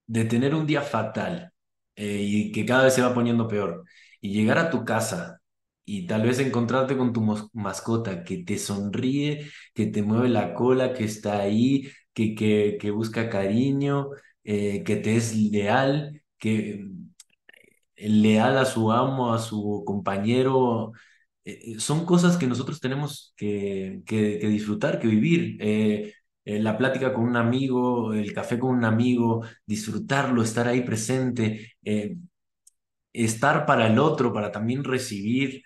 de tener un día fatal eh, y que cada vez se va poniendo peor. Y llegar a tu casa y tal vez encontrarte con tu mascota que te sonríe, que te mueve la cola, que está ahí, que, que, que busca cariño, eh, que te es leal, que leal a su amo, a su compañero, eh, son cosas que nosotros tenemos que, que, disfrutar, que vivir. Eh, la plática con un amigo, el café con un amigo, disfrutarlo, estar ahí presente, estar para el otro, para también recibir.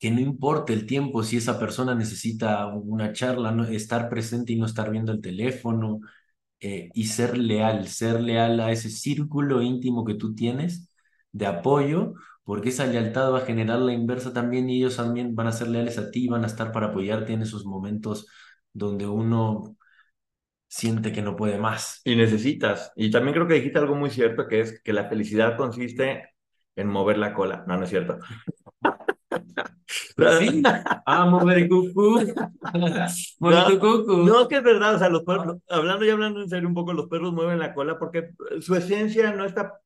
Que no importe el tiempo si esa persona necesita una charla, no, estar presente y no estar viendo el teléfono, eh, y ser leal, ser leal a ese círculo íntimo que tú tienes de apoyo, porque esa lealtad va a generar la inversa también y ellos también van a ser leales a ti, van a estar para apoyarte en esos momentos donde uno siente que no puede más. Y necesitas. Y también creo que dijiste algo muy cierto, que es que la felicidad consiste en mover la cola. No, no es cierto. Sí, a mover el cucú. no, No, que es verdad, o sea, los perros, hablando y hablando en serio un poco, los perros mueven la cola porque su esencia no está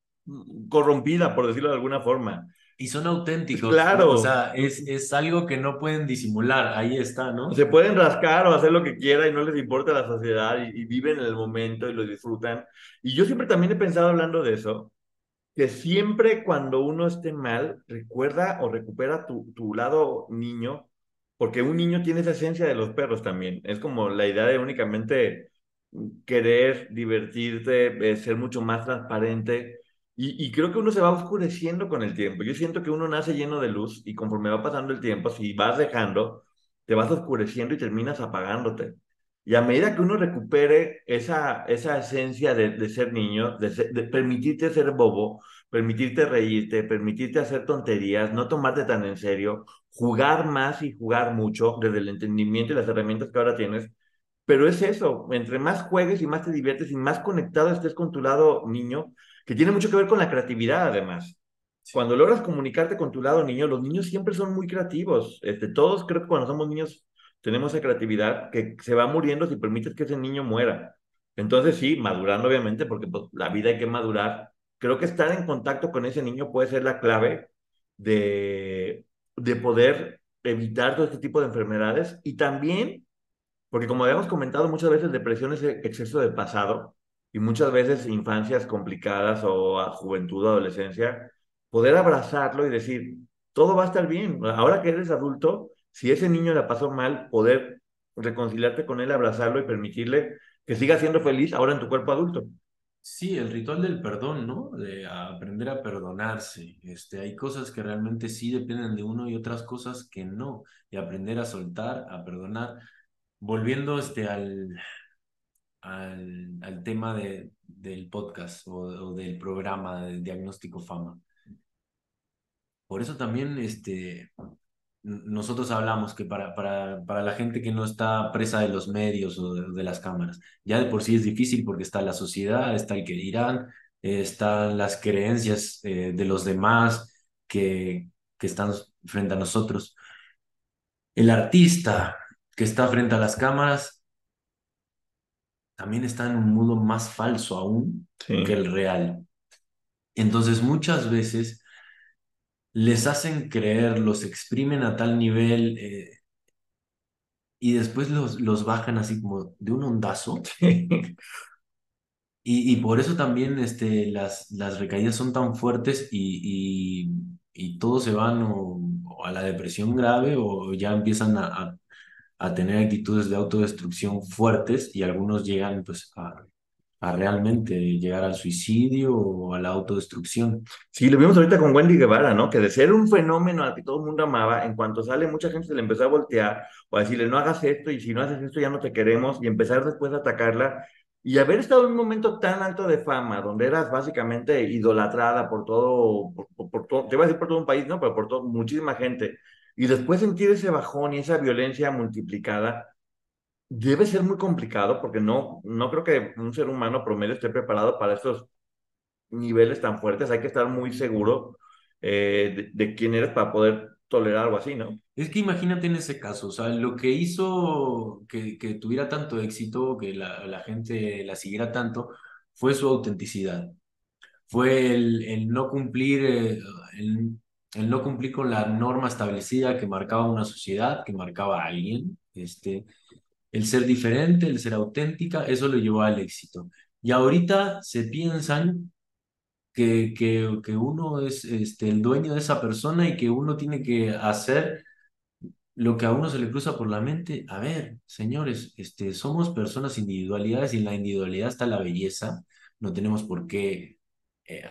corrompida, por decirlo de alguna forma. Y son auténticos. Claro. O sea, es, es algo que no pueden disimular, ahí está, ¿no? Se pueden rascar o hacer lo que quieran y no les importa la sociedad y, y viven en el momento y lo disfrutan. Y yo siempre también he pensado hablando de eso, que siempre cuando uno esté mal, recuerda o recupera tu, tu lado niño, porque un niño tiene esa esencia de los perros también. Es como la idea de únicamente querer divertirte, eh, ser mucho más transparente. Y, y, creo que uno se va oscureciendo con el tiempo. Yo siento que uno nace lleno de luz y conforme va pasando el tiempo, si vas dejando, te vas oscureciendo y terminas apagándote. Y a medida que uno recupere esa, esa esencia de, de ser niño, de, de, permitirte ser bobo, permitirte reírte, permitirte hacer tonterías, no tomarte tan en serio, jugar más y jugar mucho desde el entendimiento y las herramientas que ahora tienes. Pero es eso, entre más juegues y más te diviertes y más conectado estés con tu lado niño, que tiene mucho que ver con la creatividad además. Cuando logras comunicarte con tu lado niño, los niños siempre son muy creativos. Este, todos creo que cuando somos niños tenemos esa creatividad que se va muriendo si permites que ese niño muera. Entonces sí, madurando obviamente, porque pues, la vida hay que madurar. Creo que estar en contacto con ese niño puede ser la clave de, de poder evitar todo este tipo de enfermedades y también, porque como habíamos comentado muchas veces, depresión es exceso de pasado y muchas veces infancias complicadas o a juventud adolescencia, poder abrazarlo y decir, todo va a estar bien. Ahora que eres adulto, si ese niño la pasó mal, poder reconciliarte con él, abrazarlo y permitirle que siga siendo feliz ahora en tu cuerpo adulto. Sí, el ritual del perdón, ¿no? De aprender a perdonarse. Este, hay cosas que realmente sí dependen de uno y otras cosas que no. Y aprender a soltar, a perdonar. Volviendo este, al, al, al tema de, del podcast o, o, del programa de diagnóstico fama. Por eso también este, nosotros hablamos que para, para, para, la gente que no está presa de los medios o de, las cámaras, ya de por sí es difícil porque está la sociedad, está el que dirán, están las creencias eh, de los demás que, que están frente a nosotros. El artista que está frente a las cámaras también está en un mundo más falso aún que el real. Entonces muchas veces les hacen creer, los exprimen a tal nivel eh, y después los, los bajan así como de un ondazo. Y, y, por eso también este, las, las recaídas son tan fuertes y, y, todos se van o, a la depresión grave o ya empiezan a, a, tener actitudes de autodestrucción fuertes y algunos llegan pues a, a realmente llegar al suicidio o a la autodestrucción. Sí, lo vimos ahorita con Wendy Guevara, ¿no? Que de ser un fenómeno al que todo el mundo amaba, en cuanto sale, mucha gente se le empezó a voltear o a decirle, no hagas esto y si no haces esto ya no te queremos y empezar después a atacarla. Y haber estado en un momento tan alto de fama, donde eras básicamente idolatrada por todo, te voy a decir por todo un país, ¿no? Pero por todo, muchísima gente. Y después sentir ese bajón y esa violencia multiplicada, debe ser muy complicado porque no, no creo que un ser humano promedio esté preparado para estos niveles tan fuertes. Hay que estar muy seguro eh, de, quién eres para poder tolerar algo así, ¿no? Es que imagínate en ese caso, o sea, lo que hizo que, tuviera tanto éxito, que la, gente la siguiera tanto, fue su autenticidad. Fue el, el no cumplir, eh, el, no cumplir con la norma establecida que marcaba una sociedad, que marcaba a alguien. Este, el ser diferente, el ser auténtica, eso lo llevó al éxito. Y ahorita se piensan que, que, que uno es este, el dueño de esa persona y que uno tiene que hacer lo que a uno se le cruza por la mente. A ver, señores, este, somos personas individualidades y en la individualidad está la belleza. No tenemos por qué eh,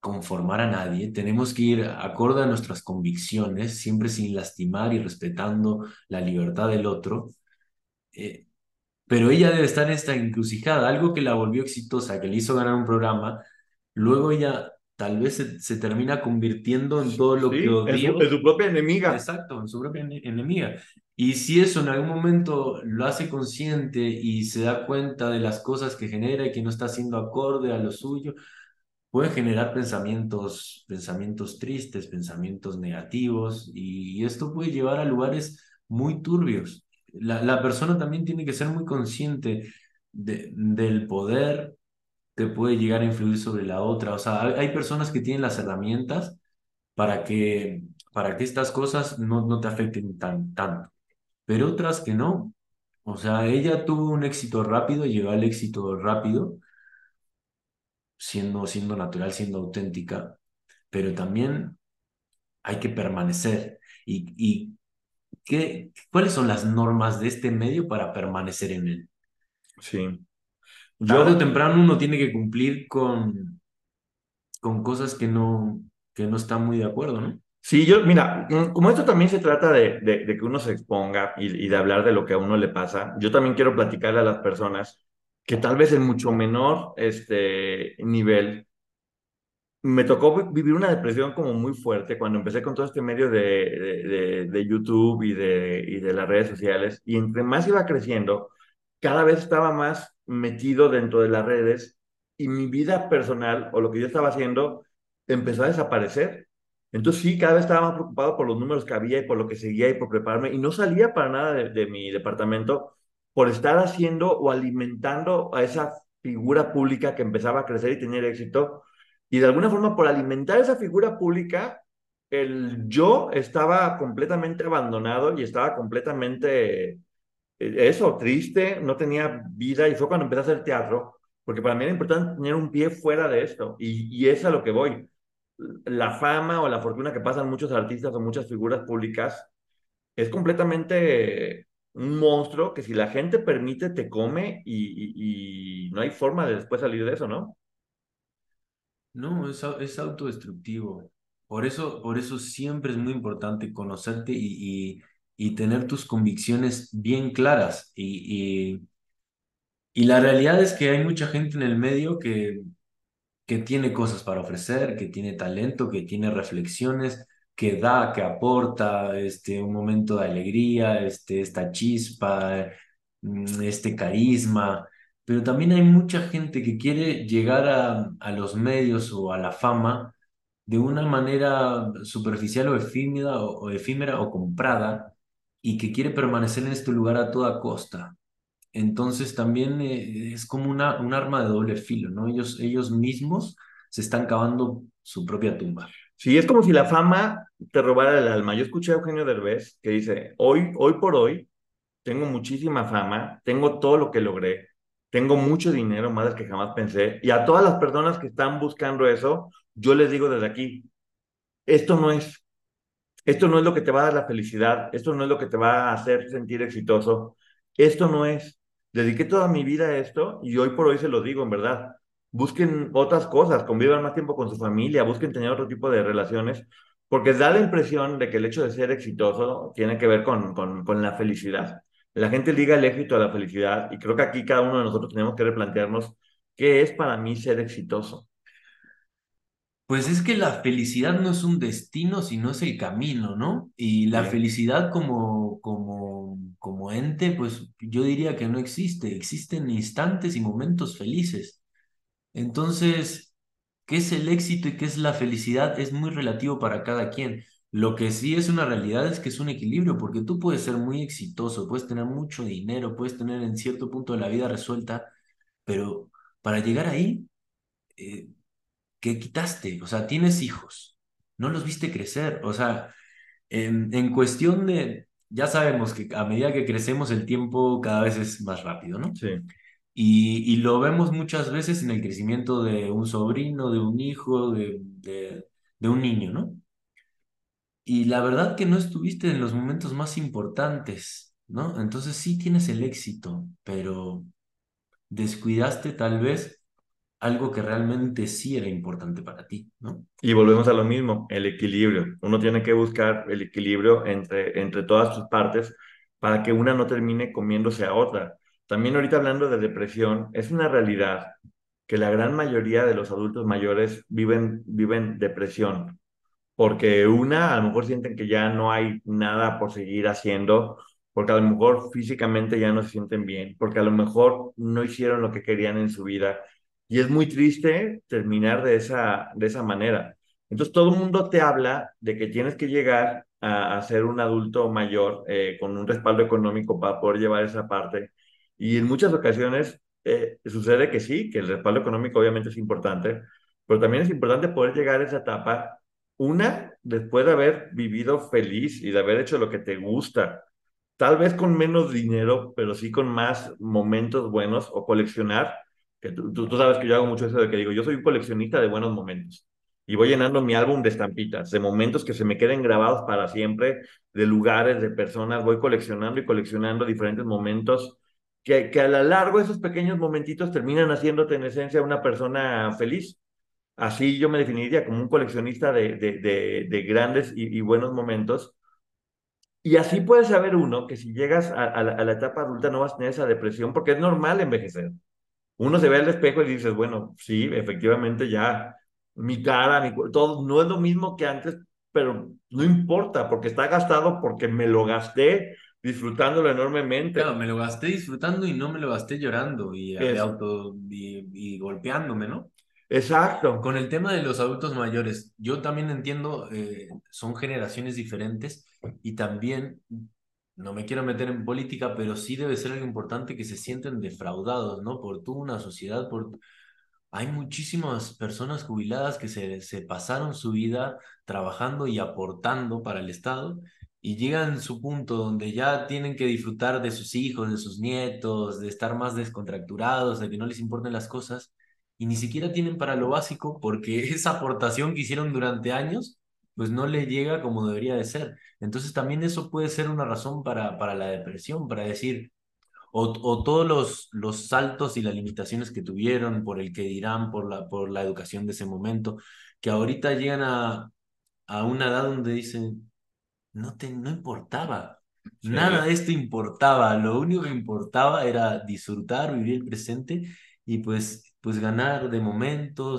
conformar a nadie. Tenemos que ir acorde a nuestras convicciones, siempre sin lastimar y respetando la libertad del otro. Eh, pero ella debe estar en esta encrucijada, algo que la volvió exitosa, que le hizo ganar un programa, luego ella tal vez se, termina convirtiendo en todo lo que odió. En su, propia enemiga. Exacto, en su propia enemiga. Y si eso en algún momento lo hace consciente y se da cuenta de las cosas que genera y que no está siendo acorde a lo suyo, puede generar pensamientos, pensamientos tristes, pensamientos negativos, y esto puede llevar a lugares muy turbios. La, la persona también tiene que ser muy consciente de, del poder te puede llegar a influir sobre la otra. O sea, hay personas que tienen las herramientas para que, para que estas cosas no, no te afecten tan, tanto, pero otras que no. O sea, ella tuvo un éxito rápido, llegó al éxito rápido, siendo, siendo natural, siendo auténtica, pero también hay que permanecer. ¿Y, y qué, cuáles son las normas de este medio para permanecer en él? Sí. Tarde o temprano uno tiene que cumplir con, con cosas que no, que no está muy de acuerdo, ¿no? Sí, yo, mira, mm, como esto también se trata de, de, que uno se exponga y, de hablar de lo que a uno le pasa, yo también quiero platicarle a las personas que tal vez en mucho menor este, nivel me tocó vivir una depresión como muy fuerte cuando empecé con todo este medio de, de, YouTube y de, y de las redes sociales. Y entre más iba creciendo, cada vez estaba más metido dentro de las redes y mi vida personal o lo que yo estaba haciendo empezó a desaparecer. Entonces sí, cada vez estaba más preocupado por los números que había y por lo que seguía y por prepararme y no salía para nada de, mi departamento por estar haciendo o alimentando a esa figura pública que empezaba a crecer y tener éxito. Y de alguna forma por alimentar esa figura pública, el yo estaba completamente abandonado y estaba completamente eh, eso, triste, no tenía vida y fue cuando empecé a hacer teatro, porque para mí era importante tener un pie fuera de esto y, y es a lo que voy. La fama o la fortuna que pasan muchos artistas o muchas figuras públicas es completamente un monstruo que si la gente permite te come y, y, no hay forma de después salir de eso, ¿no? No, es, es autodestructivo. Por eso, por eso siempre es muy importante conocerte y, y tener tus convicciones bien claras. Y, y, la realidad es que hay mucha gente en el medio que, que tiene cosas para ofrecer, que tiene talento, que tiene reflexiones, que da, que aporta este, un momento de alegría, este, esta chispa, mm, este carisma. Pero también hay mucha gente que quiere llegar a, a los medios o a la fama de una manera superficial o efímera o efímera o comprada y que quiere permanecer en este lugar a toda costa. Entonces también eh, es como una, un arma de doble filo, ¿no? Ellos, ellos mismos se están cavando su propia tumba. Sí, es como si la fama te robara el alma. Yo escuché a Eugenio Derbez que dice, hoy, hoy por hoy, tengo muchísima fama, tengo todo lo que logré, tengo mucho dinero, del que jamás pensé, y a todas las personas que están buscando eso, yo les digo desde aquí, esto no es, esto no es lo que te va a dar la felicidad, esto no es lo que te va a hacer sentir exitoso, esto no es. Dediqué toda mi vida a esto y hoy por hoy se lo digo, en verdad. Busquen otras cosas, convivan más tiempo con su familia, busquen tener otro tipo de relaciones, porque da la impresión de que el hecho de ser exitoso tiene que ver con, con, con la felicidad. La gente liga el éxito a la felicidad y creo que aquí cada uno de nosotros tenemos que replantearnos qué es para mí ser exitoso. Pues es que la felicidad no es un destino, sino es el camino, ¿no? Y la felicidad como, como, como ente, pues yo diría que no existe, existen instantes y momentos felices. Entonces, ¿qué es el éxito y qué es la felicidad? Es muy relativo para cada quien. Lo que sí es una realidad es que es un equilibrio, porque tú puedes ser muy exitoso, puedes tener mucho dinero, puedes tener en cierto punto de la vida resuelta, pero para llegar ahí, eh, ¿qué quitaste? O sea, tienes hijos, no los viste crecer, o sea, en, en cuestión de, ya sabemos que a medida que crecemos el tiempo cada vez es más rápido, ¿no? Sí. Y, y lo vemos muchas veces en el crecimiento de un sobrino, de un hijo, de, de, de un niño, ¿no? Y la verdad que no estuviste en los momentos más importantes, ¿no? Entonces sí tienes el éxito, pero descuidaste tal vez algo que realmente sí era importante para ti, ¿no? Y volvemos a lo mismo, el equilibrio. Uno tiene que buscar el equilibrio entre, entre todas sus partes para que una no termine comiéndose a otra. También ahorita hablando de depresión, es una realidad que la gran mayoría de los adultos mayores viven, viven depresión, porque una, a lo mejor sienten que ya no hay nada por seguir haciendo, porque a lo mejor físicamente ya no se sienten bien, porque a lo mejor no hicieron lo que querían en su vida. Y es muy triste terminar de esa, de esa manera. Entonces todo el mundo te habla de que tienes que llegar a, a ser un adulto mayor eh, con un respaldo económico para poder llevar esa parte. Y en muchas ocasiones eh, sucede que sí, que el respaldo económico obviamente es importante, pero también es importante poder llegar a esa etapa, una, después de haber vivido feliz y de haber hecho lo que te gusta, tal vez con menos dinero, pero sí con más momentos buenos o coleccionar, que tú, sabes que yo hago mucho eso de que digo, yo soy un coleccionista de buenos momentos y voy llenando mi álbum de estampitas, de momentos que se me queden grabados para siempre, de lugares, de personas, voy coleccionando y coleccionando diferentes momentos que, que a lo largo de esos pequeños momentitos terminan haciéndote en esencia una persona feliz. Así yo me definiría como un coleccionista de, de, de, de grandes y, y, buenos momentos. Y así puede saber uno que si llegas a, a, la, a, la, etapa adulta no vas a tener esa depresión, porque es normal envejecer. Uno se ve al espejo y dices, bueno, sí, efectivamente ya mi cara, mi, todo no es lo mismo que antes, pero no importa, porque está gastado, porque me lo gasté disfrutándolo enormemente. Claro, me lo gasté disfrutando y no me lo gasté llorando y, auto, y, y, golpeándome, ¿no? Exacto. Con el tema de los adultos mayores, yo también entiendo, eh, son generaciones diferentes y también, no me quiero meter en política, pero sí debe ser algo importante que se sienten defraudados, ¿no? Por toda una sociedad, por... Hay muchísimas personas jubiladas que se, se pasaron su vida trabajando y aportando para el Estado y llegan a su punto donde ya tienen que disfrutar de sus hijos, de sus nietos, de estar más descontracturados, de que no les importen las cosas, y ni siquiera tienen para lo básico porque esa aportación que hicieron durante años, pues no le llega como debería de ser. Entonces también eso puede ser una razón para, para la depresión, para decir, o, o todos los, los saltos y las limitaciones que tuvieron por el que dirán, por la, por la educación de ese momento, que ahorita llegan a, a una edad donde dicen, no, te, no importaba. Sí. Nada de esto importaba. Lo único que importaba era disfrutar, vivir el presente y pues pues ganar de momentos.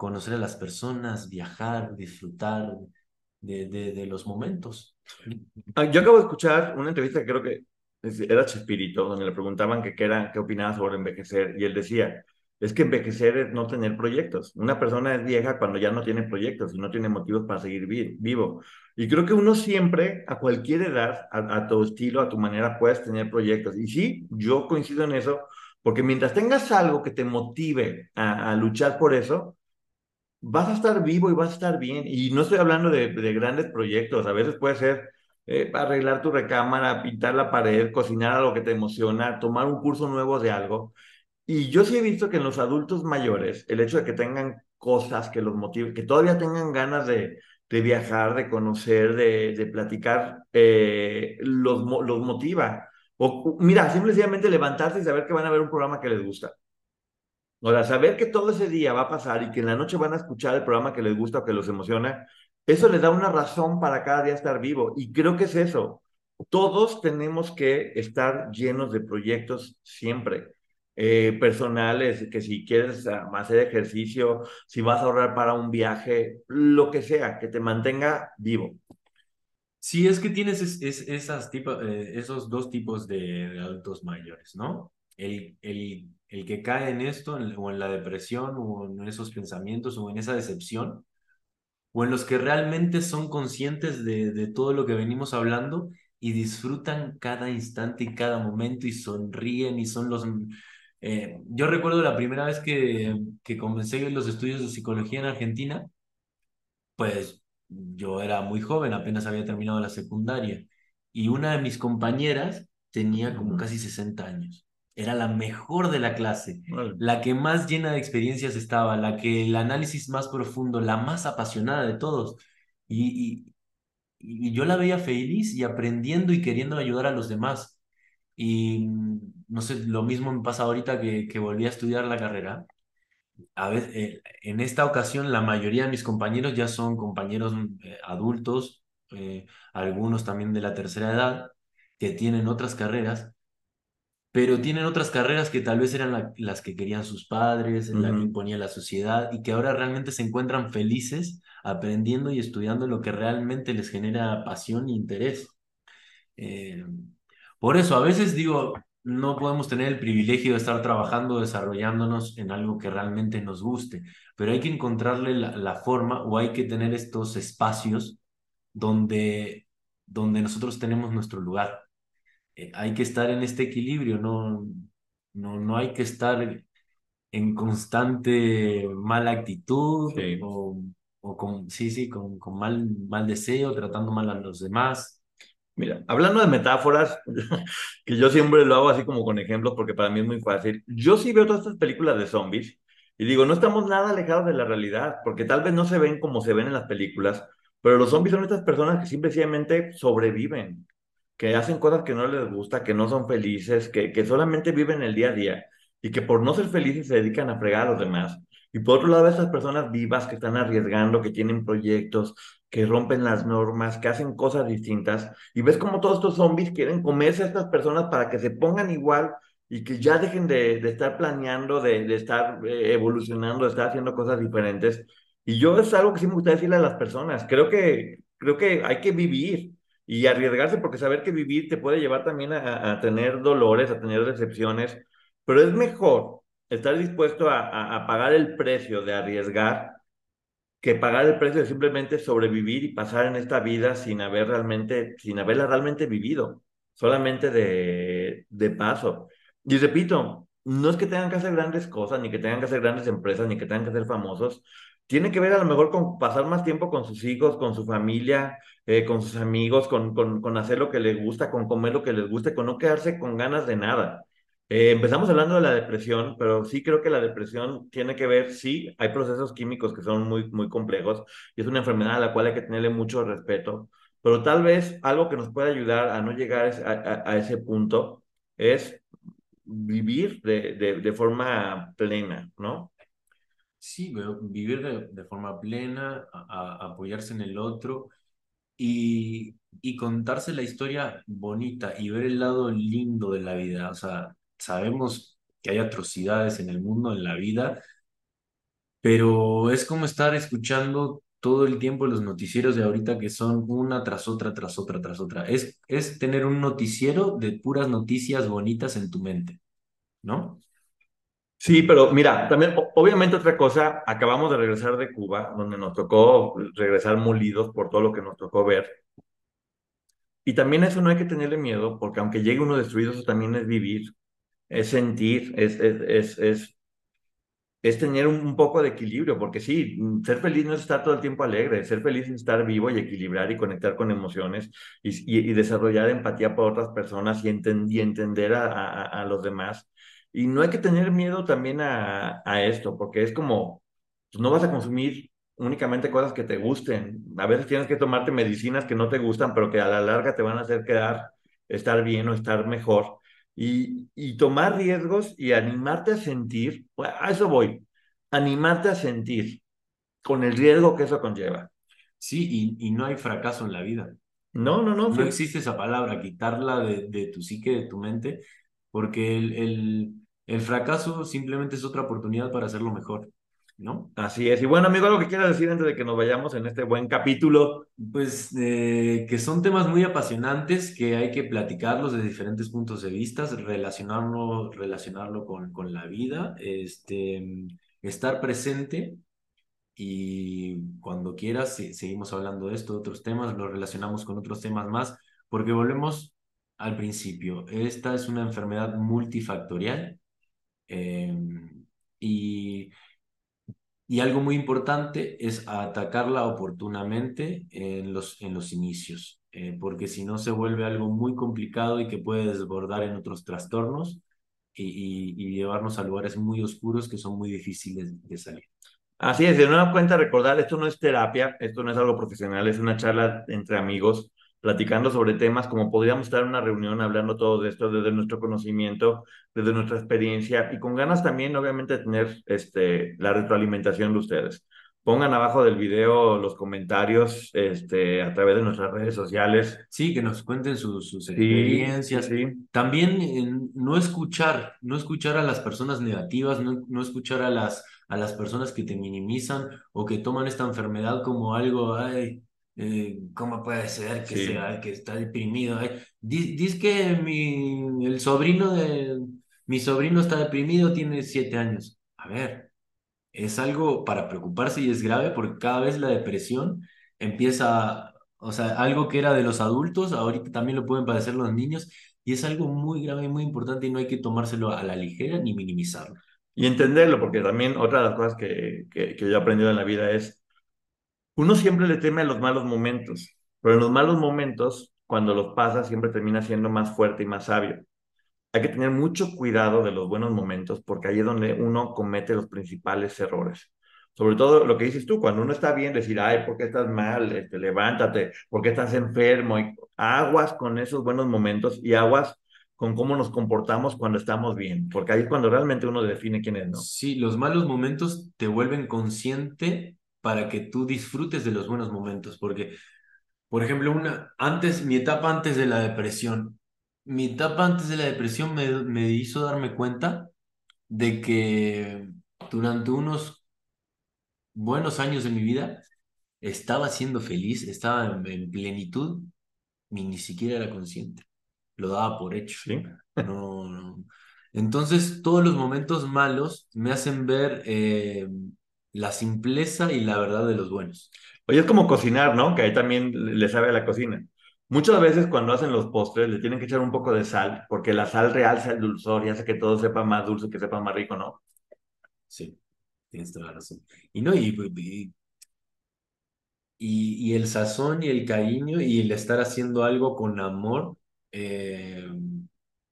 Conocer a las personas, viajar, disfrutar de, de, de los momentos. Ah, yo acabo de escuchar una entrevista que creo que era Chespirito, donde le preguntaban que qué, era, qué opinaba sobre envejecer, y él decía, es que envejecer es no tener proyectos. Una persona es vieja cuando ya no tiene proyectos y no tiene motivos para seguir vi vivo. Y creo que uno siempre, a cualquier edad, a, a tu estilo, a tu manera, puedes tener proyectos. Y sí, yo coincido en eso, porque mientras tengas algo que te motive a, a, luchar por eso, vas a estar vivo y vas a estar bien. Y no estoy hablando de, de grandes proyectos, a veces puede ser eh, arreglar tu recámara, pintar la pared, cocinar algo que te emociona, tomar un curso nuevo de algo. Y yo sí he visto que en los adultos mayores, el hecho de que tengan cosas que los motiven, que todavía tengan ganas de, de viajar, de conocer, de, de platicar, eh, los, los motiva. O, mira, simplemente levantarse y saber que van a ver un programa que les gusta. O sea, saber que todo ese día va a pasar y que en la noche van a escuchar el programa que les gusta o que los emociona, eso les da una razón para cada día estar vivo. Y creo que es eso. Todos tenemos que estar llenos de proyectos siempre. eh, personales, que si quieres hacer ejercicio, si vas a ahorrar para un viaje, lo que sea, que te mantenga vivo. Sí, es que tienes es, esas tipo, eh, esos dos tipos de, adultos mayores, ¿no? El, el, el, que cae en esto, o en la depresión, o en esos pensamientos, o en esa decepción, o en los que realmente son conscientes de, de todo lo que venimos hablando y disfrutan cada instante y cada momento y sonríen y son los eh, yo recuerdo la primera vez que, que comencé los estudios de psicología en Argentina, pues yo era muy joven, apenas había terminado la secundaria, y una de mis compañeras tenía como casi 60 años. Era la mejor de la clase, la que más llena de experiencias estaba, la que el análisis más profundo, la más apasionada de todos. Y, y, y yo la veía feliz y aprendiendo y queriendo ayudar a los demás. Y no sé, lo mismo me pasa ahorita que, que volví a estudiar la carrera. A veces, eh, en esta ocasión, la mayoría de mis compañeros ya son compañeros eh, adultos, eh, algunos también de la tercera edad, que tienen otras carreras, pero tienen otras carreras que tal vez eran las que querían sus padres, en la que imponía la sociedad, y que ahora realmente se encuentran felices aprendiendo y estudiando lo que realmente les genera pasión e interés. por eso, a veces digo, no podemos tener el privilegio de estar trabajando, desarrollándonos en algo que realmente nos guste, pero hay que encontrarle la, forma o hay que tener estos espacios donde, donde nosotros tenemos nuestro lugar. Eh, hay que estar en este equilibrio, no, no, no hay que estar en constante mala actitud o, o, con, sí, sí, con, con mal, mal deseo, tratando mal a los demás. Mira, hablando de metáforas, que yo siempre lo hago así como con ejemplos porque para mí es muy fácil. Yo sí veo todas estas películas de zombies y digo, no estamos nada alejados de la realidad, porque tal vez no se ven como se ven en las películas, pero los zombies son estas personas que simplemente sobreviven, que hacen cosas que no les gusta, que no son felices, que, que solamente viven el día a día y que por no ser felices se dedican a fregar a los demás. Y por otro lado, esas personas vivas que están arriesgando, que tienen proyectos, que rompen las normas, que hacen cosas distintas, y ves como todos estos zombies quieren comerse a estas personas para que se pongan igual y que ya dejen de, estar planeando, de, estar eh, evolucionando, de estar haciendo cosas diferentes. Y yo es algo que sí me gusta decirle a las personas, creo que, creo que hay que vivir y arriesgarse porque saber que vivir te puede llevar también a, a tener dolores, a tener decepciones, pero es mejor estar dispuesto a, a pagar el precio de arriesgar que pagar el precio de simplemente sobrevivir y pasar en esta vida sin haber realmente, sin haberla realmente vivido, solamente de, de paso. Y repito, no es que tengan que hacer grandes cosas, ni que tengan que hacer grandes empresas, ni que tengan que ser famosos. Tiene que ver a lo mejor con pasar más tiempo con sus hijos, con su familia, eh, con sus amigos, con, con, con hacer lo que les gusta, con comer lo que les guste, con no quedarse con ganas de nada. Eh, empezamos hablando de la depresión, pero sí creo que la depresión tiene que ver, sí, hay procesos químicos que son muy, muy complejos y es una enfermedad a la cual hay que tenerle mucho respeto, pero tal vez algo que nos puede ayudar a no llegar a, ese punto es vivir de, de, forma plena, ¿no? Sí, vivir de, forma plena, apoyarse en el otro y, y contarse la historia bonita y ver el lado lindo de la vida. O sea, sabemos que hay atrocidades en el mundo, en la vida, pero es como estar escuchando todo el tiempo los noticieros de ahorita que son una tras otra, tras otra, tras otra. Es, es tener un noticiero de puras noticias bonitas en tu mente, ¿no? Sí, pero mira, también obviamente otra cosa, acabamos de regresar de Cuba, donde nos tocó regresar molidos por todo lo que nos tocó ver. Y también eso no hay que tenerle miedo, porque aunque llegue uno destruido, eso también es vivir es sentir, es, es, es, es, tener un, poco de equilibrio, porque sí, ser feliz no es estar todo el tiempo alegre, ser feliz es estar vivo y equilibrar y conectar con emociones y, desarrollar empatía por otras personas y, entender a, los demás. Y no hay que tener miedo también a, a esto, porque es como, pues no vas a consumir únicamente cosas que te gusten. A veces tienes que tomarte medicinas que no te gustan, pero que a la larga te van a hacer quedar, estar bien o estar mejor y, tomar riesgos y animarte a sentir, a eso voy, animarte a sentir con el riesgo que eso conlleva. Sí, y, no hay fracaso en la vida. No, no, no. No existe esa palabra, quitarla de, tu psique, de tu mente, porque el, el fracaso simplemente es otra oportunidad para hacerlo mejor. ¿no? Así es. Y bueno, amigo, algo que quieras decir antes de que nos vayamos en este buen capítulo. Pues eh, que son temas muy apasionantes, que hay que platicarlos de diferentes puntos de vista, relacionarlo, relacionarlo con, con la vida, este, estar presente y cuando quieras seguimos hablando de esto, de otros temas, lo relacionamos con otros temas más, porque volvemos al principio. Esta es una enfermedad multifactorial em, y y algo muy importante es atacarla oportunamente en los, en los inicios, eh, porque si no se vuelve algo muy complicado y que puede desbordar en otros trastornos y, llevarnos a lugares muy oscuros que son muy difíciles de salir. Así es, de nueva cuenta recordar, esto no es terapia, esto no es algo profesional, es una charla entre amigos platicando sobre temas como podríamos estar en una reunión hablando todo de esto desde nuestro conocimiento, desde nuestra experiencia y con ganas también obviamente de tener este, la retroalimentación de ustedes. Pongan abajo del video los comentarios este, a través de nuestras redes sociales. Sí, que nos cuenten sus, sus experiencias. Sí, También eh, no escuchar, no escuchar a las personas negativas, no, no escuchar a las, a las personas que te minimizan o que toman esta enfermedad como algo, ay, eh, ¿cómo puede ser que, sea, que está deprimido? Dice que mi, el sobrino de, mi sobrino está deprimido, tiene siete años. A ver, es algo para preocuparse y es grave porque cada vez la depresión empieza, o sea, algo que era de los adultos, ahorita también lo pueden padecer los niños y es algo muy grave y muy importante y no hay que tomárselo a la ligera ni minimizarlo. Y entenderlo, porque también otra de las cosas que, que, que yo he aprendido en la vida es uno siempre le teme a los malos momentos, pero en los malos momentos, cuando los pasa, siempre termina siendo más fuerte y más sabio. Hay que tener mucho cuidado de los buenos momentos porque ahí es donde uno comete los principales errores. Sobre todo lo que dices tú, cuando uno está bien, decir, ay, ¿por qué estás mal? Este, levántate, ¿por qué estás enfermo? Y aguas con esos buenos momentos y aguas con cómo nos comportamos cuando estamos bien, porque ahí es cuando realmente uno define quién es, ¿no? Sí, los malos momentos te vuelven consciente para que tú disfrutes de los buenos momentos, porque, por ejemplo, una, antes, mi etapa antes de la depresión, mi etapa antes de la depresión me, me hizo darme cuenta de que durante unos buenos años de mi vida estaba siendo feliz, estaba en, plenitud, ni, ni siquiera era consciente, lo daba por hecho. ¿Sí? No, no. Entonces, todos los momentos malos me hacen ver eh, la simpleza y la verdad de los buenos. Oye, es como cocinar, ¿no? Que ahí también le sabe a la cocina. Muchas veces cuando hacen los postres le tienen que echar un poco de sal, porque la sal realza el dulzor y hace que todo sepa más dulce, que sepa más rico, ¿no? Sí, tienes toda la razón. Y no, y, y, el sazón y el cariño y el estar haciendo algo con amor, eh,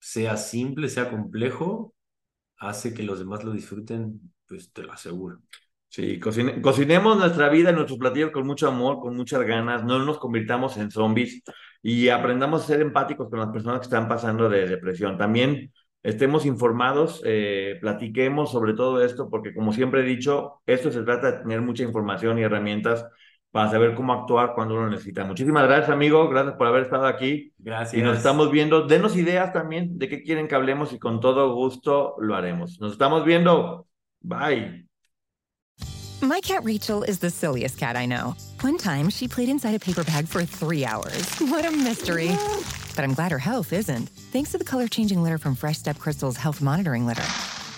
sea simple, sea complejo, hace que los demás lo disfruten, pues te lo aseguro. Sí, cocinemos nuestra vida, nuestros platillos con mucho amor, con muchas ganas, no nos convirtamos en zombies y aprendamos a ser empáticos con las personas que están pasando de depresión. También estemos informados, eh, platiquemos sobre todo esto, porque como siempre he dicho, esto se trata de tener mucha información y herramientas para saber cómo actuar cuando uno necesita. Muchísimas gracias, amigo. Gracias por haber estado aquí. Gracias. Y nos estamos viendo. Denos ideas también de qué quieren que hablemos y con todo gusto lo haremos. Nos estamos viendo. Bye. My cat Rachel is the silliest cat I know. One time, she played inside a paper bag for three hours. What a mystery. But I'm glad her health isn't, thanks to the color changing litter from Fresh Step Crystal's Health Monitoring Litter.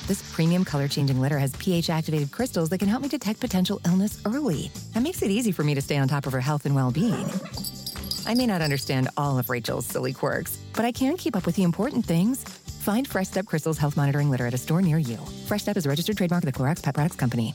This premium color changing litter has pH activated crystals that can help me detect potential illness early. That makes it easy for me to stay on top of her health and well being. I may not understand all of Rachel's silly quirks, but I can keep up with the important things. Find Fresh Step Crystal's Health Monitoring Litter at a store near you. Fresh Step is a registered trademark of the Clorox Pet Products Company.